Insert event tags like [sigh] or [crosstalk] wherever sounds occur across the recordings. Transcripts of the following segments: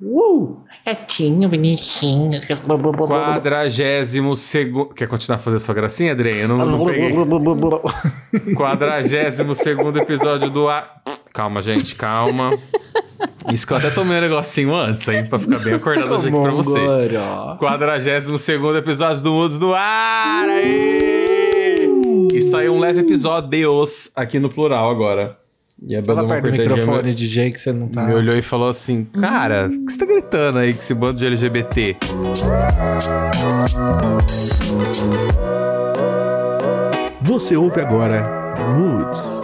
Uh! Quietinho, bonitinho. Quadragésimo segundo. Quer continuar a fazer sua gracinha, Adrien? Eu não, não peguei. [laughs] Quadragésimo segundo episódio do A. Calma, gente, calma. Isso que eu até tomei um negocinho antes, hein? Pra ficar bem acordado hoje aqui pra você. Agora. Quadragésimo segundo episódio do Mudos do Ar! Aí! Isso aí é um leve episódio de os aqui no plural agora. E a Fala perto do microfone, DJ, que você não tá. me olhou e falou assim: Cara, o que você tá gritando aí com esse bando de LGBT? Você ouve agora Moods.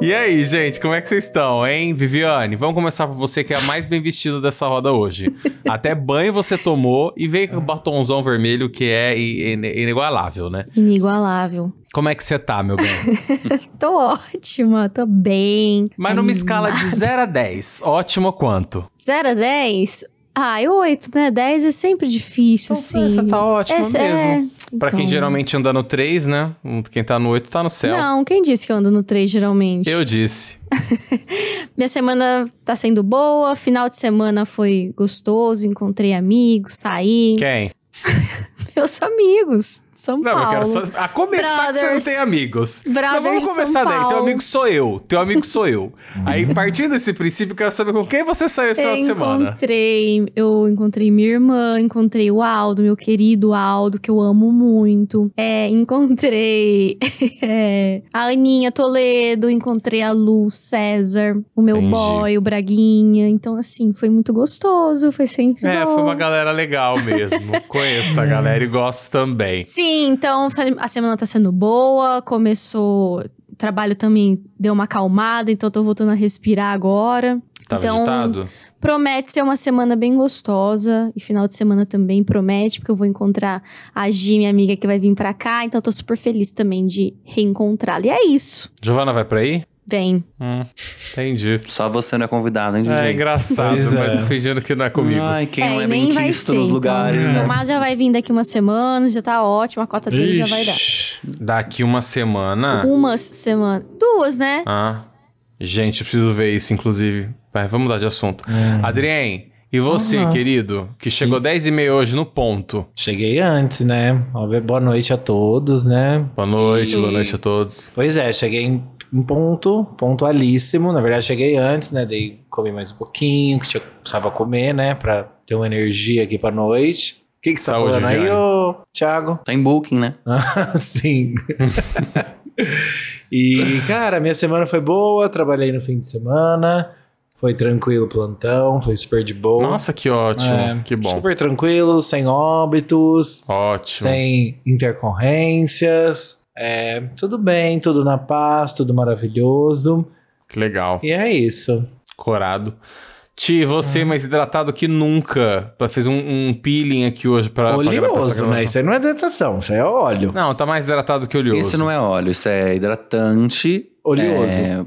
E aí, gente, como é que vocês estão, hein? Viviane, vamos começar por você que é a mais bem vestida dessa roda hoje. Até banho você tomou e veio com o batonzão vermelho que é inigualável, né? Inigualável. Como é que você tá, meu bem? [laughs] Tô ótima, tô bem. Mas numa escala de 0 a 10, ótimo quanto? 0 a 10? Ah, é 8, né? 10 é sempre difícil, assim. Essa tá ótima Essa mesmo. é- Pra quem então- geralmente anda no 3, né? Quem tá no 8 tá no céu. Não, quem disse que eu ando no 3 geralmente? Eu disse. [laughs] Minha semana tá sendo boa, final de semana foi gostoso, encontrei amigos, saí. Quem? [laughs] Meus amigos, São Não, eu Paulo. quero só. A começar que você não Brothers. tem amigos. Brothers vamos de começar daí. Teu amigo sou eu. Teu amigo sou eu. Aí, partindo desse princípio, eu quero saber com quem você saiu esse final Eu de semana. encontrei, eu encontrei minha irmã, encontrei o Aldo, meu querido Aldo, que eu amo muito. É, encontrei [laughs] é, a Aninha Toledo, encontrei a Lu César, o meu Entendi. boy, o Braguinha. Então, assim, foi muito gostoso, foi sempre É, bom. foi uma galera legal mesmo. [laughs] Conheço a galera e gosto também. Sim, então a semana tá sendo boa, começou. O trabalho também deu uma acalmada, então tô voltando a respirar agora. Tava então, agitado? Promete ser uma semana bem gostosa. E final de semana também promete, porque eu vou encontrar a Gi, minha amiga, que vai vir pra cá. Então eu tô super feliz também de reencontrá-la. E é isso. Giovana vai pra aí? Vem. Hum, entendi. Só você não é convidado, hein, DJ? É engraçado, Pois mas é. tô fingindo que não é comigo. Ai, quem é, não é e nem vai quisto ser. nos lugares, então, né? O Tomás já vai vir daqui uma semana, já tá ótimo. A cota dele já vai dar. Ixi. Daqui uma semana. Umas semanas. Duas, né? Ah. Gente, eu preciso ver isso, inclusive. Vai, vamos mudar de assunto. Adrien, e você, Aham. querido, que chegou 10 e meia hoje no ponto. Cheguei antes, né? Boa noite a todos, né? Boa noite, E- boa noite a todos. Pois é, cheguei em ponto, pontualíssimo. Na verdade, cheguei antes, né? Daí comi mais um pouquinho, que tinha, precisava comer, né? Pra ter uma energia aqui pra noite. O que, que você tá Saúde, falando aí, ô Thiago? Tá em booking, né? [laughs] Ah, sim. [laughs] e, cara, minha semana foi boa, trabalhei no fim de semana. Foi tranquilo o plantão, foi super de boa. Nossa, que ótimo. É, que bom. Super tranquilo, sem óbitos, Ótimo. sem intercorrências. É, tudo bem, tudo na paz, tudo maravilhoso. Que legal. E é isso. Corado. Ti, você Ah. mais hidratado que nunca. Fez um, um peeling aqui hoje essa Oleoso, né? Isso aí não é hidratação, isso aí é óleo. Não, tá mais hidratado que oleoso. Isso não é óleo, isso é hidratante. Oleoso. É,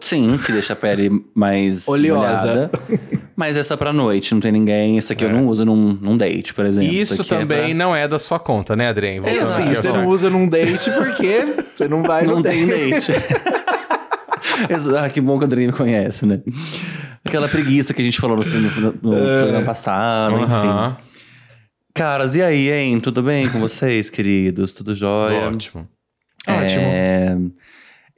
sim, que deixa a pele mais Oleosa. molhada. [laughs] Mas é só pra noite, não tem ninguém. Esse aqui eu não uso num, num date, por exemplo. Isso aqui é também pra- não é da sua conta, né, Adrien? É assim, ao você não usa num date porque você não vai Não no tem date. date. [laughs] Exato, ah, que bom que o Adriano me conhece, né? Aquela preguiça que a gente falou no, no, no É. programa passado, enfim. Caras, e aí, hein? Tudo bem com vocês, queridos? Tudo jóia? Ótimo. É...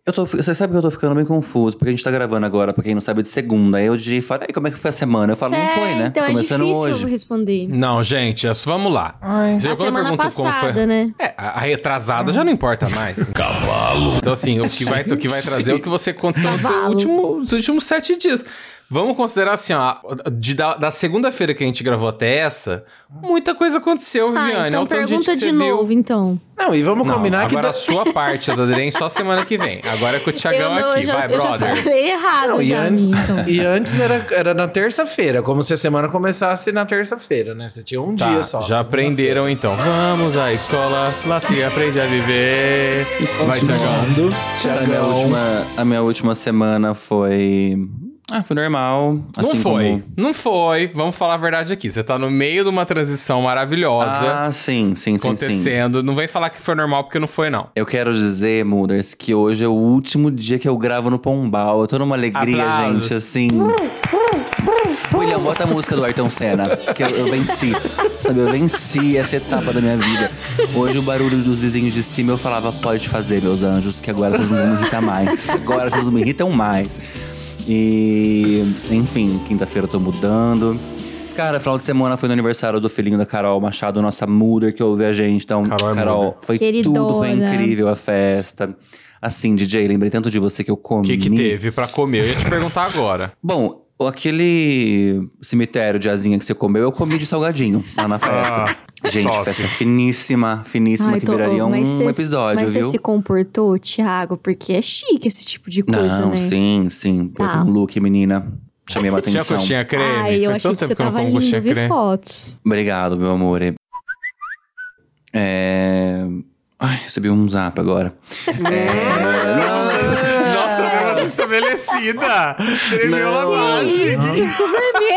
Eu tô, você sabe que eu tô ficando bem confuso, porque a gente tá gravando agora, pra quem não sabe, de segunda. Aí o DJ fala, e aí, como é que foi a semana? Eu falo, não É, foi, né? Então é começando difícil hoje. responder. Não, gente, é só- vamos lá. Ai. Já A eu semana pergunto como passada, foi- né? É, a a retrasada já não importa mais. [laughs] Cavalo. Então, assim, o que vai, o que vai trazer é o que você aconteceu último, nos últimos sete dias. Vamos considerar assim, ó, de, da, da segunda-feira que a gente gravou até essa, muita coisa aconteceu, Ah, Viviane. então Olha o tanto pergunta de que você viu. novo, então. Não, e vamos Não, combinar que. agora da- a sua [laughs] parte da Adrien só semana que vem. Agora é com o Thiagão eu, não- aqui. eu já, Vai, eu já brother. falei errado Não, e antes, minha, então. e antes era, era na terça-feira, como se a semana começasse na terça-feira, né? Você tinha um Tá, dia só. já aprenderam então. Vamos à escola, lá se aprende a viver. Vai, Thiagão. Cara, a, minha Thiagão. última, a minha última semana foi... Ah, foi normal. Não assim foi, como- não foi. Vamos falar a verdade aqui. Você tá no meio de uma transição maravilhosa Ah, sim, sim, sim, sim. acontecendo. Não vem falar que foi normal porque não foi, não. Eu quero dizer, Muders, que hoje é o último dia que eu gravo no Pombal. Eu tô numa alegria, Aplausos. gente, assim. William, bota a música do Ayrton Senna, que eu, eu venci. Sabe, eu venci essa etapa da minha vida. Hoje o barulho dos vizinhos de cima eu falava, pode fazer, meus anjos, que agora vocês não me irritar mais. Agora vocês não me irritam mais. E, enfim, quinta-feira eu tô mudando. Cara, final de semana foi no aniversário do filhinho da Carol Machado, nossa mother que ouve a gente. Então, Carol Carol, é foi Queridona. tudo, foi incrível a festa. Assim, DJ, lembrei tanto de você que eu comi. O que, que teve pra comer? Eu ia te perguntar agora. [laughs] Bom, aquele cemitério de asinha que você comeu, eu comi de salgadinho lá na festa. Gente, top. festa finíssima, finíssima, Ai, que tô- viraria um mas cê- episódio, mas viu? você se comportou, Thiago? Porque é chique esse tipo de coisa, Não, né? sim, sim. Pô, Tá. tem um look, menina. Chamei uma Tinha atenção. coxinha creme? Ai, eu Faz achei tanto que você não tava lindo, vi creme. fotos. Obrigado, meu amor. É... Ai, recebi um zap agora. [laughs] Nossa, estabelecida! Tremeu na Não. base.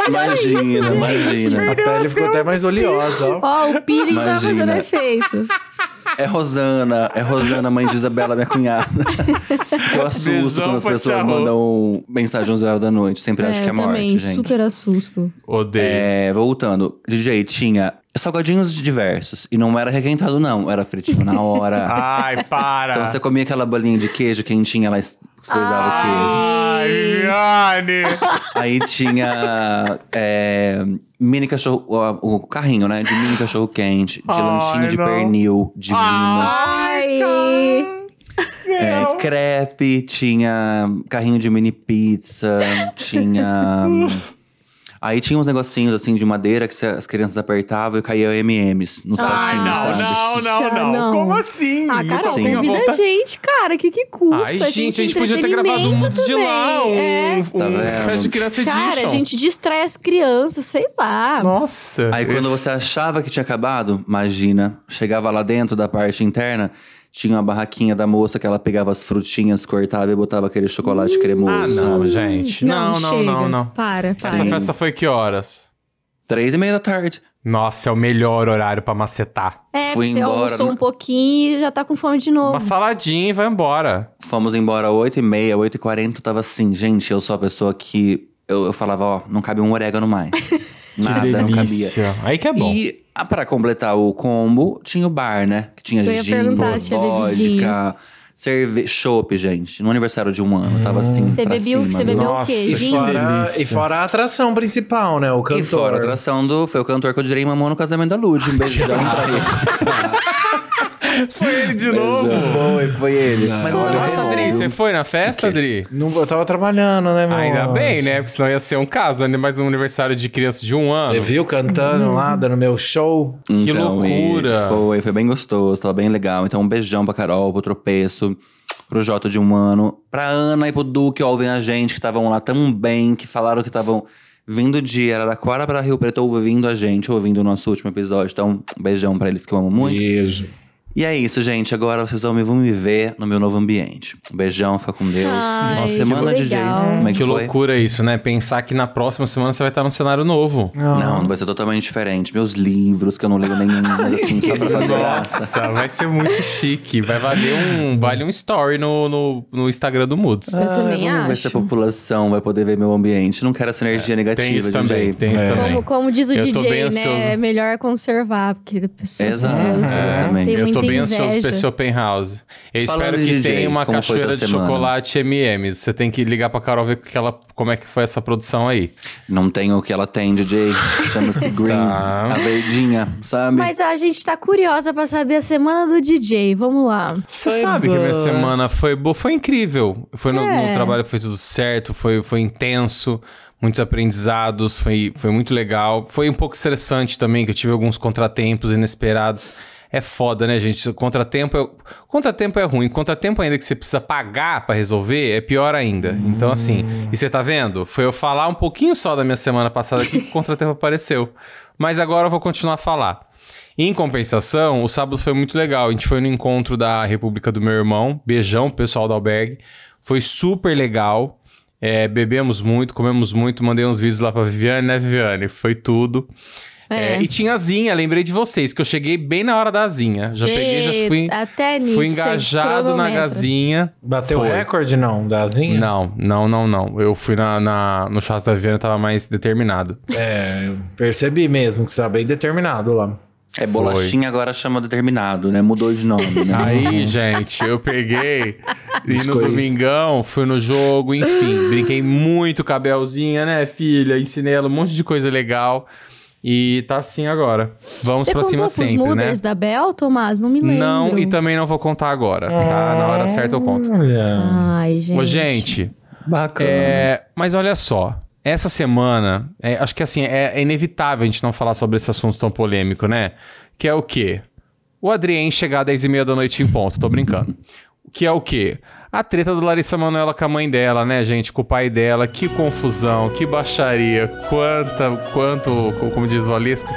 Imagina, imagina. A pele ficou até mais oleosa, ó. Ó, o peeling tá fazendo Imagina. efeito. É Rosana, é Rosana, mãe de Isabela, minha cunhada. eu assusto Beijão quando as pessoas mandam mensagem às 11 horas da noite. Sempre acho é, que é morte, também, gente. super assusto. Odeio. É, voltando, DJ tinha salgadinhos diversos. E não era requentado, não. Era fritinho na hora. Ai, para! Então você comia aquela bolinha de queijo quentinha, ela es- coisava o queijo. Ai, Viviane! [laughs] Aí tinha é, mini cachorro, o, o carrinho, né? De mini cachorro quente, de Ai, lanchinho de não. pernil, divino. Ai! É, crepe, tinha carrinho de mini pizza, tinha. [laughs] Aí tinha uns negocinhos assim de madeira que as crianças apertavam e caía M&M's nos Ai, patinhos, não, sabe? não, não, não, não. Como assim? Ah, Carol, Sim. convida a gente, cara. Que que custa? Ai, gente, a gente podia ter gravado um de lá, um. É. um Tá vendo? festa de criança edition. Cara, a gente distrai as crianças, sei lá. Nossa. Aí quando você achava que tinha acabado, imagina, chegava lá dentro da parte interna, tinha uma barraquinha da moça que ela pegava as frutinhas, cortava e botava aquele chocolate cremoso. Ah, não, gente. Não, não, chega. não, não. Para, para. Essa Sim. festa foi que horas? Três e meia da tarde. Nossa, é o melhor horário pra macetar. É, Fui você embora, almoçou né? um pouquinho e já tá com fome de novo. Uma saladinha e vai embora. Fomos embora oito e meia, oito e quarenta, tava assim, gente, eu sou a pessoa que... Eu, eu falava, ó, não cabe um orégano mais. [laughs] Nada, que não cabia. Aí que é bom. E ah, pra completar o combo, tinha o bar, né? Que tinha Eu gin, vodka, cerveja, chopp, gente. No aniversário de um ano, tava assim Você bebeu- cima, você bebeu o Nossa, quê? E Gin? fora, e fora a atração principal, né? O cantor. E fora a atração do... Foi o cantor que eu direi mamão no casamento da Lud. Um beijão pra ele. Foi ele de novo. Foi, foi ele. Mas olha. Nossa, Adri, você foi na festa, Adri? Não, eu tava trabalhando, né, meu Ainda bem, né? Porque senão ia ser um caso, ainda mais no aniversário de criança de um ano. Você viu cantando lá, dando meu show? Que Então, e loucura. Foi, foi bem gostoso, tava bem legal. Então, um beijão pra Carol, pro Tropeço, pro Jota de um ano, pra Ana e pro Du que ouvem a gente, que estavam lá também, que falaram que estavam vindo de Araraquara pra Rio Preto ouvindo a gente, ouvindo o nosso último episódio. Então, um beijão pra eles que eu amo muito. Beijo. E é isso, gente. Agora vocês vão me, vão me ver no meu novo ambiente. Um beijão, fica com Deus. Ai, Nossa, semana de jeito. Como é que, Que loucura isso, né? Pensar que na próxima semana você vai estar num cenário novo. Não, não vai ser totalmente diferente. Meus livros, que eu não leio nenhum, mas assim, só pra fazer graça. Nossa, vai ser muito chique. Vai valer um, vale um story no, no, no Instagram do Moods. Eu Ah, também vamos ver acho. se a população vai poder ver meu ambiente. Não quero essa energia negativa Tem isso de também, tem isso É. também. Como, como diz o Eu DJ, né? É melhor conservar, porque as pessoas, as Exato, pessoas exatamente. têm Eu inveja. esse open house. Eu Falando espero que DJ, tenha uma cachoeira de semana? chocolate M&M's. Você tem que ligar pra Carol ver que ela, como é que foi essa produção aí. Não tem o que ela tem, DJ. Chama-se [laughs] Green. Tá. A verdinha, sabe? Mas a gente tá curiosa pra saber a semana do DJ. Vamos lá. Você Foi sabe que minha boa. semana foi boa, foi incrível. Foi no, É. no trabalho foi tudo certo, foi, foi intenso, muitos aprendizados, foi, foi muito legal. Foi um pouco estressante também, que eu tive alguns contratempos inesperados. É foda, né, gente? Contratempo é, contratempo é ruim. Contratempo ainda que você precisa pagar pra resolver é pior ainda. Então, assim, e você tá vendo? Foi eu falar um pouquinho só da minha semana passada aqui que o [laughs] contratempo apareceu. Mas agora eu vou continuar a falar. Em compensação, o sábado foi muito legal. A gente foi no encontro da República do Meu Irmão. Beijão, pessoal do albergue. Foi super legal. É, bebemos muito, comemos muito. Mandei uns vídeos lá pra Viviane, né, Viviane? Foi tudo. É, É. e tinha a Zinha, lembrei de vocês, que eu cheguei bem na hora da Zinha. Já peguei, já fui, Até nisso. fui engajado na. Gazinha. Bateu o Foi. recorde, não, da Zinha? Não, não, não, não. Eu fui na, na- no churrasco da eu tava mais determinado. É, eu percebi mesmo que você tá bem determinado lá. É, bolachinha agora chama determinado, né? Mudou de nome, né? [laughs] Aí, gente, eu peguei e no domingão fui no jogo, enfim, brinquei muito com a Belzinha, né, filha? Ensinei ela um monte de coisa legal. E tá assim agora. Vamos Você pra contou cima sempre, né? mooders da Bel, Tomás? Não me lembro. Não, e também não vou contar agora, tá? Na hora certa eu conto. Ai, gente. Ô, gente, Bacana. É, mas olha só, essa semana, é, acho que assim, é, é inevitável a gente não falar sobre esse assunto tão polêmico, né? Que é o quê? O Adrien chegar às 10 e meia da noite em ponto, tô brincando. Que é o quê? A treta do Larissa Manoela com a mãe dela, né, gente? Com o pai dela. Que confusão, que baixaria. Quanta, quanto, como diz o Alisca,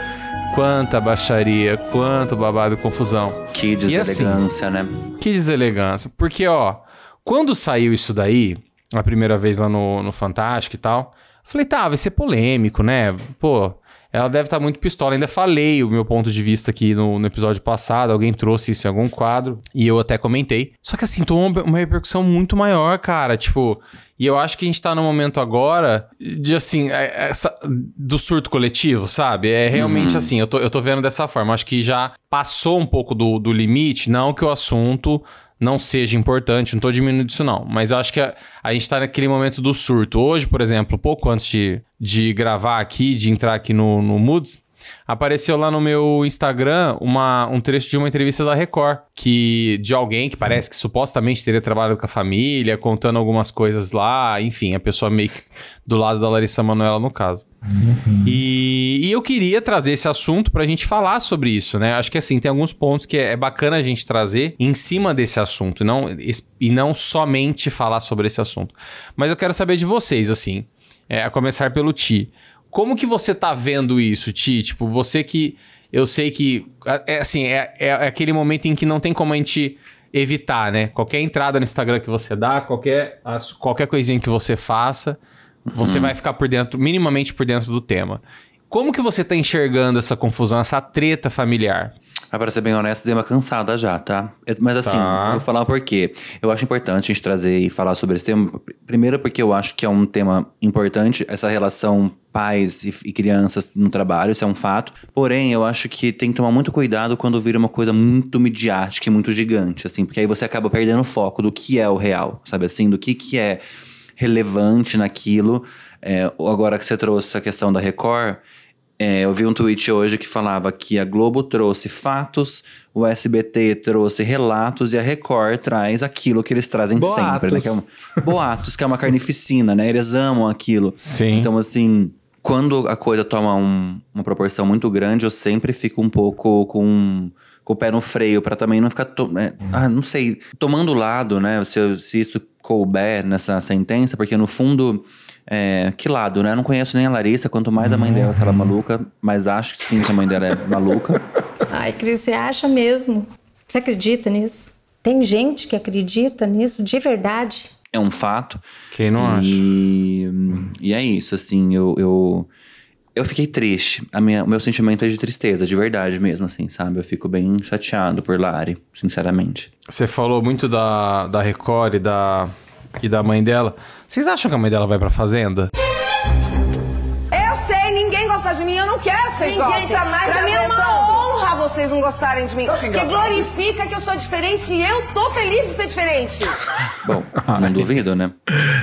quanta baixaria, quanto babado e confusão. Que assim, deselegância, né? Que deselegância. Porque, ó, quando saiu isso daí, a primeira vez lá no, no Fantástico e tal, falei, tá, vai ser polêmico, né? Pô, ela deve estar muito pistola. Ainda falei o meu ponto de vista aqui no, no episódio passado, alguém trouxe isso em algum quadro, e eu até comentei. Só que assim, tomou uma, repercussão muito maior, cara. Tipo, e eu acho que a gente tá no momento agora de assim, é- essa, do surto coletivo, sabe? É realmente assim, eu tô, eu tô vendo dessa forma. Acho que já passou um pouco do, do limite, não que o assunto não seja importante, não tô diminuindo isso não, mas eu acho que a, a gente tá naquele momento do surto. Hoje, por exemplo, pouco antes de, de gravar aqui, de entrar aqui no, no Moods, apareceu lá no meu Instagram uma, um trecho de uma entrevista da Record, que de alguém que parece que supostamente teria trabalhado com a família, contando algumas coisas lá, enfim, a pessoa meio que do lado da Larissa Manoela no caso. E, e eu queria trazer esse assunto pra gente falar sobre isso, né? Acho que assim, tem alguns pontos que é, é bacana a gente trazer em cima desse assunto, não, e não somente falar sobre esse assunto. Mas eu quero saber de vocês, assim, é, a começar pelo Ti. Como que você tá vendo isso, Ti? Tipo, você que. Eu sei que. É assim, é, é aquele momento em que não tem como a gente evitar, né? Qualquer entrada no Instagram que você dá, qualquer, as- qualquer coisinha que você faça, você vai ficar por dentro, minimamente por dentro do tema. Como que você tá enxergando essa confusão, essa treta familiar? Ah, pra ser bem honesto, dei uma cansada já, tá? Eu- Mas assim, Tá. eu vou falar por quê. Eu acho importante a gente trazer e falar sobre esse tema. Primeiro, porque eu acho que é um tema importante, essa relação pais e, e crianças no trabalho, isso é um fato. Porém, eu acho que tem que tomar muito cuidado quando vira uma coisa muito midiática e muito gigante, assim, porque aí você acaba perdendo o foco do que é o real, sabe assim? Do que, que é relevante naquilo. É, agora que você trouxe essa questão da Record, é, eu vi um tweet hoje que falava que a Globo trouxe fatos, o SBT trouxe relatos e a Record traz aquilo que eles trazem sempre, né? Que é um- [laughs] boatos, que é uma carnificina, né? Eles amam aquilo. Sim. Então, assim, quando a coisa toma um- uma proporção muito grande, eu sempre fico um pouco com, com o pé no freio, pra também não ficar. to- é, ah, não sei, tomando lado, né? Se, se isso couber nessa sentença, porque no fundo. é, que lado, né? Eu não conheço nem a Larissa, quanto mais a mãe dela, aquela maluca, mas acho que sim que a mãe dela é maluca. [laughs] Ai, Cris, você acha mesmo? Você acredita nisso? Tem gente que acredita nisso de verdade? É um fato. Quem não acha? E, e é isso, assim, eu, eu, eu fiquei triste. A minha, o meu sentimento é de tristeza, de verdade mesmo, assim, sabe? Eu fico bem chateado por Lari, sinceramente. Você falou muito da, da Record e da, e da mãe dela. Vocês acham que a mãe dela vai pra fazenda? Eu sei, ninguém gosta de mim, eu não quero que vocês Ninguém gostem. tá mais pra mim é uma honra vocês não gostarem de mim. Porque glorifica que eu sou diferente e eu tô feliz de ser diferente. [laughs] Bom, não [laughs] duvido, né?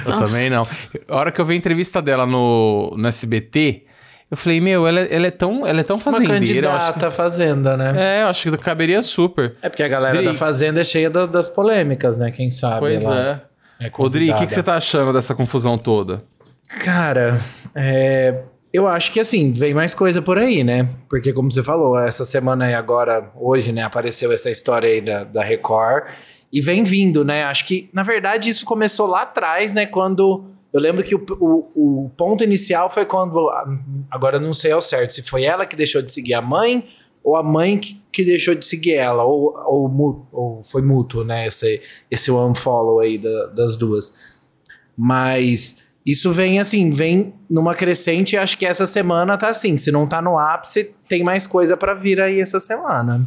Eu também não. A hora que eu vi a entrevista dela no, no SBT, eu falei, meu, ela, ela é tão, ela é tão Uma fazendeira. acho candidata à fazenda, né? que- é, eu acho que caberia super. É porque a galera Dri- da fazenda é cheia da- das polêmicas, né? Quem sabe? Pois é. é Dri, o que, que você tá achando dessa confusão toda? Cara, é, eu acho que assim, vem mais coisa por aí, né? Porque, como você falou, essa semana aí agora, hoje, né, apareceu essa história aí da, da Record e vem vindo, né? Acho que, na verdade, isso começou lá atrás, né? Quando. Eu lembro que o, o, o ponto inicial foi quando. Agora não sei ao certo se foi ela que deixou de seguir a mãe ou a mãe que, que deixou de seguir ela, ou, ou, ou foi mútuo, né? Esse, esse unfollow aí da- das duas. Mas isso vem assim, vem numa crescente. e Acho que essa semana tá assim. Se não tá no ápice, tem mais coisa pra vir aí essa semana.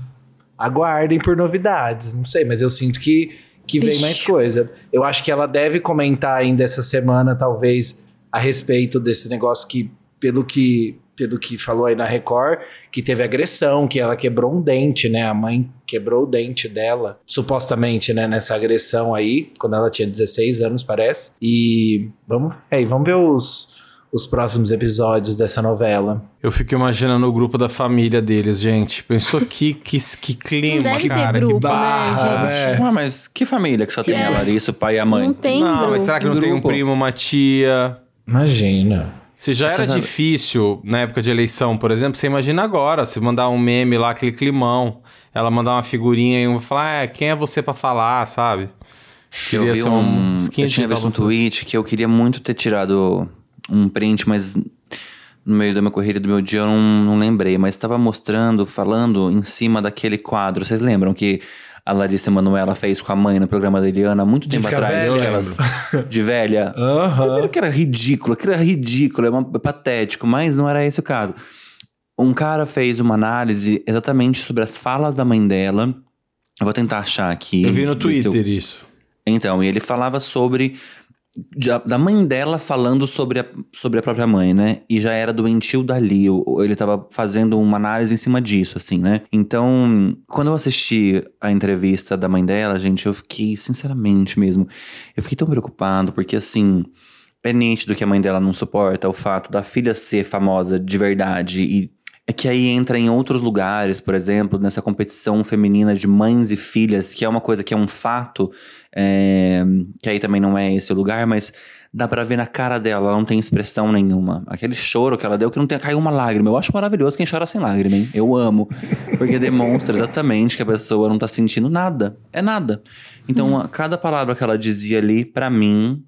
Aguardem por novidades. Não sei, mas eu sinto que, que vem Ixi. mais coisa. Eu acho que ela deve comentar ainda essa semana, talvez, a respeito desse negócio que, pelo que, pelo que falou aí na Record, que teve agressão, que ela quebrou um dente, né? A mãe quebrou o dente dela, supostamente, né? Nessa agressão aí, quando ela tinha 16 anos, parece. E vamos, é, e vamos ver os, os próximos episódios dessa novela. Eu fico imaginando o grupo da família deles, gente. Pensou que, que, que clima, ter cara. grupo, que né, barra, gente? Ué, mas que família que só tem É. a Larissa, o pai e a mãe? Não tem Não, grupo. mas será que não tem um Grupo. primo, uma tia? Imagina. Se já era difícil na época de eleição, por exemplo, você imagina agora, se mandar um meme lá, aquele climão, ela mandar uma figurinha e um falar, ah, quem é você pra falar, sabe? Eu Queria vi ser um, skin eu tinha visto um tweet que eu queria muito ter tirado um print, mas no meio da minha corrida do meu dia eu não, não lembrei. Mas estava mostrando, falando em cima daquele quadro. Vocês lembram que a Larissa Manoela fez com a mãe no programa da Eliana muito De tempo atrás? aquelas [laughs] de velha. Primeiro que era ridículo, aquilo era ridículo, é é patético, mas não era esse o caso. Um cara fez uma análise exatamente sobre as falas da mãe dela. Eu vou tentar achar aqui. Eu vi no Twitter isso. então, e ele falava sobre. Da mãe dela falando sobre a, sobre a própria mãe, né? E já era doentio dali. Ele tava fazendo uma análise em cima disso, assim, né? Então, quando eu assisti a entrevista da mãe dela, gente, eu fiquei, sinceramente mesmo, eu fiquei tão preocupado, porque assim. É nítido que a mãe dela não suporta o fato da filha ser famosa de verdade e é que aí entra em outros lugares, por exemplo, nessa competição feminina de mães e filhas, que é uma coisa que é um fato, é, que aí também não é esse lugar, mas dá pra ver na cara dela, ela não tem expressão nenhuma. Aquele choro que ela deu que não tem caiu uma lágrima. Eu acho maravilhoso quem chora sem lágrima, hein? Eu amo, porque demonstra exatamente que a pessoa não tá sentindo nada. É nada. Então, a- cada palavra que ela dizia ali, pra mim,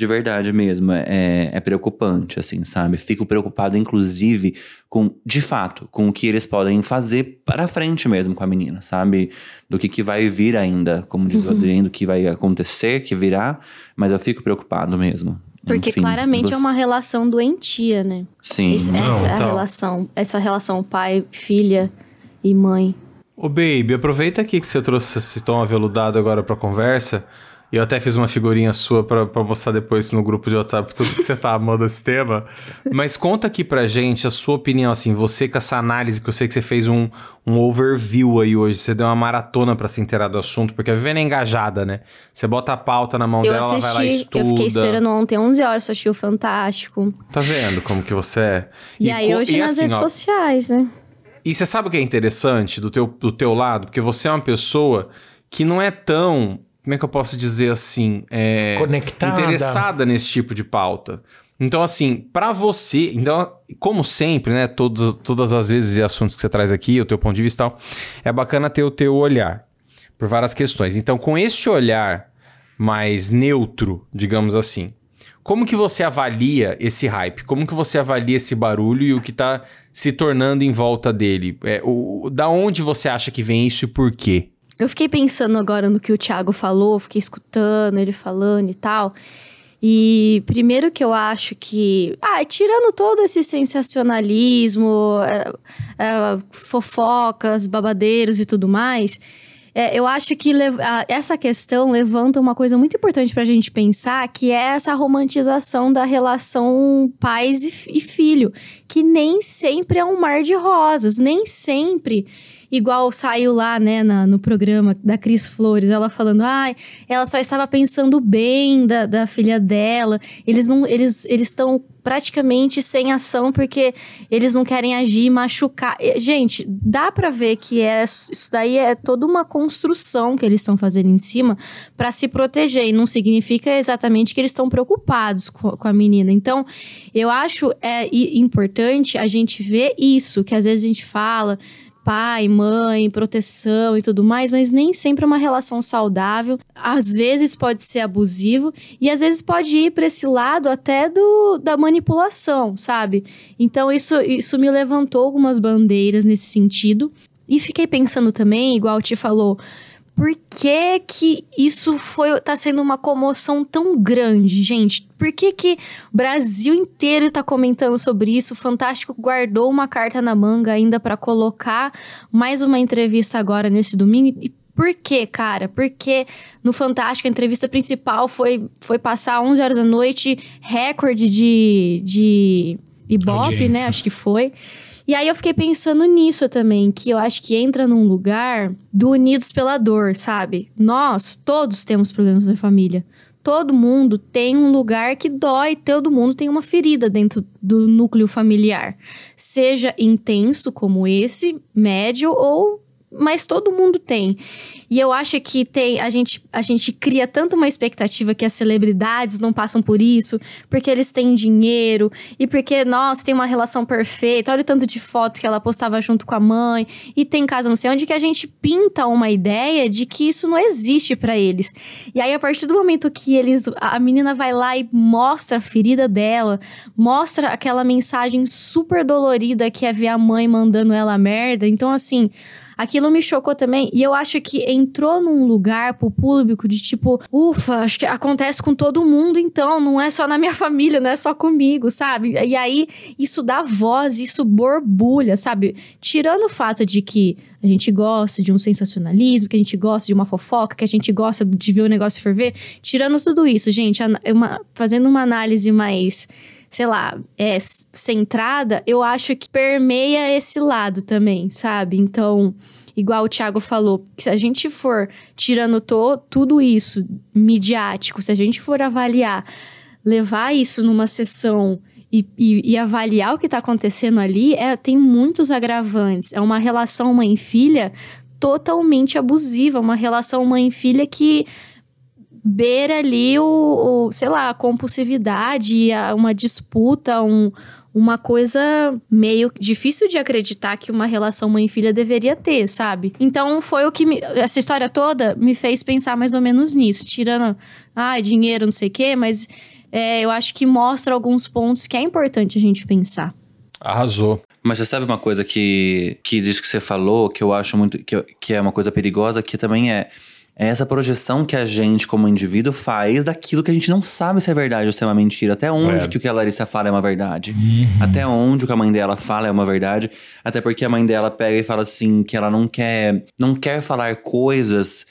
de verdade mesmo, é, é preocupante, assim, sabe? Fico preocupado, inclusive, com, de fato, com o que eles podem fazer para frente mesmo com a menina, sabe? Do que, que vai vir ainda, como diz o Adriano, do que vai acontecer, que virá, mas eu fico preocupado mesmo. Porque Enfim, claramente você- é uma relação doentia, né? Sim. Esse- Não, essa é a relação, essa relação pai, filha e mãe. Ô, Baby, aproveita aqui que você trouxe esse tom aveludado agora pra conversa. E eu até fiz uma figurinha sua pra, pra mostrar depois no grupo de WhatsApp tudo que você tá amando esse tema. Mas conta aqui pra gente a sua opinião, assim, você com essa análise, que eu sei que você fez um, um overview aí hoje, você deu uma maratona pra se inteirar do assunto, porque a Viviane é engajada, né? Você bota a pauta na mão Eu dela, ela vai lá e assisti, estuda. eu fiquei esperando ontem 11 horas pra assistir o Fantástico. Tá vendo como que você é? E, aí co- hoje nas assim, redes ó, sociais, né? E você sabe o que é interessante do teu, do teu lado? Porque você é uma pessoa que não é tão. Como é que eu posso dizer assim? É, Conectada. Interessada nesse tipo de pauta. Então, assim, pra você. Então, como sempre, né? Todas, todas as vezes e assuntos que você traz aqui, o teu ponto de vista e tal, é bacana ter o teu olhar por várias questões. Então, com esse olhar mais neutro, digamos assim, como que você avalia esse hype? Como que você avalia esse barulho e o que tá se tornando em volta dele? É, o- da onde você acha que vem isso e por quê? Eu fiquei pensando agora no que o Thiago falou, fiquei escutando ele falando e tal. E primeiro que eu acho que, ah, tirando todo esse sensacionalismo, é, é, fofocas, babadeiros e tudo mais, é, eu acho que a- essa questão levanta uma coisa muito importante pra gente pensar, que é essa romantização da relação pais e, e filho, que nem sempre é um mar de rosas, nem sempre igual saiu lá, né, na- no programa da Cris Flores, ela falando, ai, ela só estava pensando bem da, da filha dela, eles não, eles estão praticamente sem ação porque eles não querem agir e machucar. Gente, dá pra ver que é isso daí é toda uma construção que eles estão fazendo em cima pra se proteger e não significa exatamente que eles estão preocupados co- com, a menina. Então, eu acho é importante a gente ver isso, que às vezes a gente fala pai, mãe, proteção e tudo mais, mas nem sempre é uma relação saudável. Às vezes pode ser abusivo e às vezes pode ir para esse lado até do, da manipulação, sabe? Então isso, isso me levantou algumas bandeiras nesse sentido. E fiquei pensando também, igual te falou, por que que isso foi tá sendo uma comoção tão grande, gente? Por que que o Brasil inteiro está comentando sobre isso? O Fantástico guardou uma carta na manga ainda para colocar mais uma entrevista agora nesse domingo. E por quê, cara? Porque no Fantástico a entrevista principal foi, foi passar 11 horas da noite, recorde de, de Ibope, né? Acho que foi. E aí eu fiquei pensando nisso também, que eu acho que entra num lugar do Unidos pela Dor, sabe? Nós todos temos problemas na família. Todo mundo tem um lugar que dói, todo mundo tem uma ferida dentro do núcleo familiar. Seja intenso como esse, médio ou mas todo mundo tem. E eu acho que tem a gente, a gente cria tanto uma expectativa que as celebridades não passam por isso, porque eles têm dinheiro e porque, nossa, tem uma relação perfeita. Olha o tanto de foto que ela postava junto com a mãe e tem casa não sei onde que a gente pinta uma ideia de que isso não existe pra eles. E aí a partir do momento que eles a menina vai lá e mostra a ferida dela, mostra aquela mensagem super dolorida que é ver a mãe mandando ela merda. Então assim, Aquilo me chocou também. E eu acho que entrou num lugar pro público de tipo, ufa, acho que acontece com todo mundo, então, não é só na minha [laughs] família, não é só comigo, sabe? E aí, isso dá voz, isso borbulha, sabe? Tirando o fato de que a gente gosta de um sensacionalismo, que a gente gosta de uma fofoca, que a gente gosta de ver o negócio ferver, tirando tudo isso, gente, uma- fazendo uma análise mais sei lá, é centrada, eu acho que permeia esse lado também, sabe? Então, igual o Thiago falou, se a gente for tirando to, tudo isso midiático, se a gente for avaliar, levar isso numa sessão e, e- e avaliar o que tá acontecendo ali, é, tem muitos agravantes. É uma relação mãe-filha totalmente abusiva, uma relação mãe-filha que beira ali o, o, sei lá, a compulsividade, a- uma disputa, um, uma coisa meio difícil de acreditar que uma relação mãe-filha deveria ter, sabe? Então foi o que me, essa história toda me fez pensar mais ou menos nisso, tirando, ah, dinheiro, não sei o quê, mas é, eu acho que mostra alguns pontos que é importante a gente pensar. Arrasou. Mas você sabe uma coisa que, que disso que você falou, que eu acho muito. que, que é uma coisa perigosa, que também é. É essa projeção que a gente, como indivíduo, faz daquilo que a gente não sabe se é verdade ou se é uma mentira. Até onde É. que o que a Larissa fala é uma verdade. Até onde o que a mãe dela fala é uma verdade. Até porque a mãe dela pega e fala assim que ela não quer, não quer falar coisas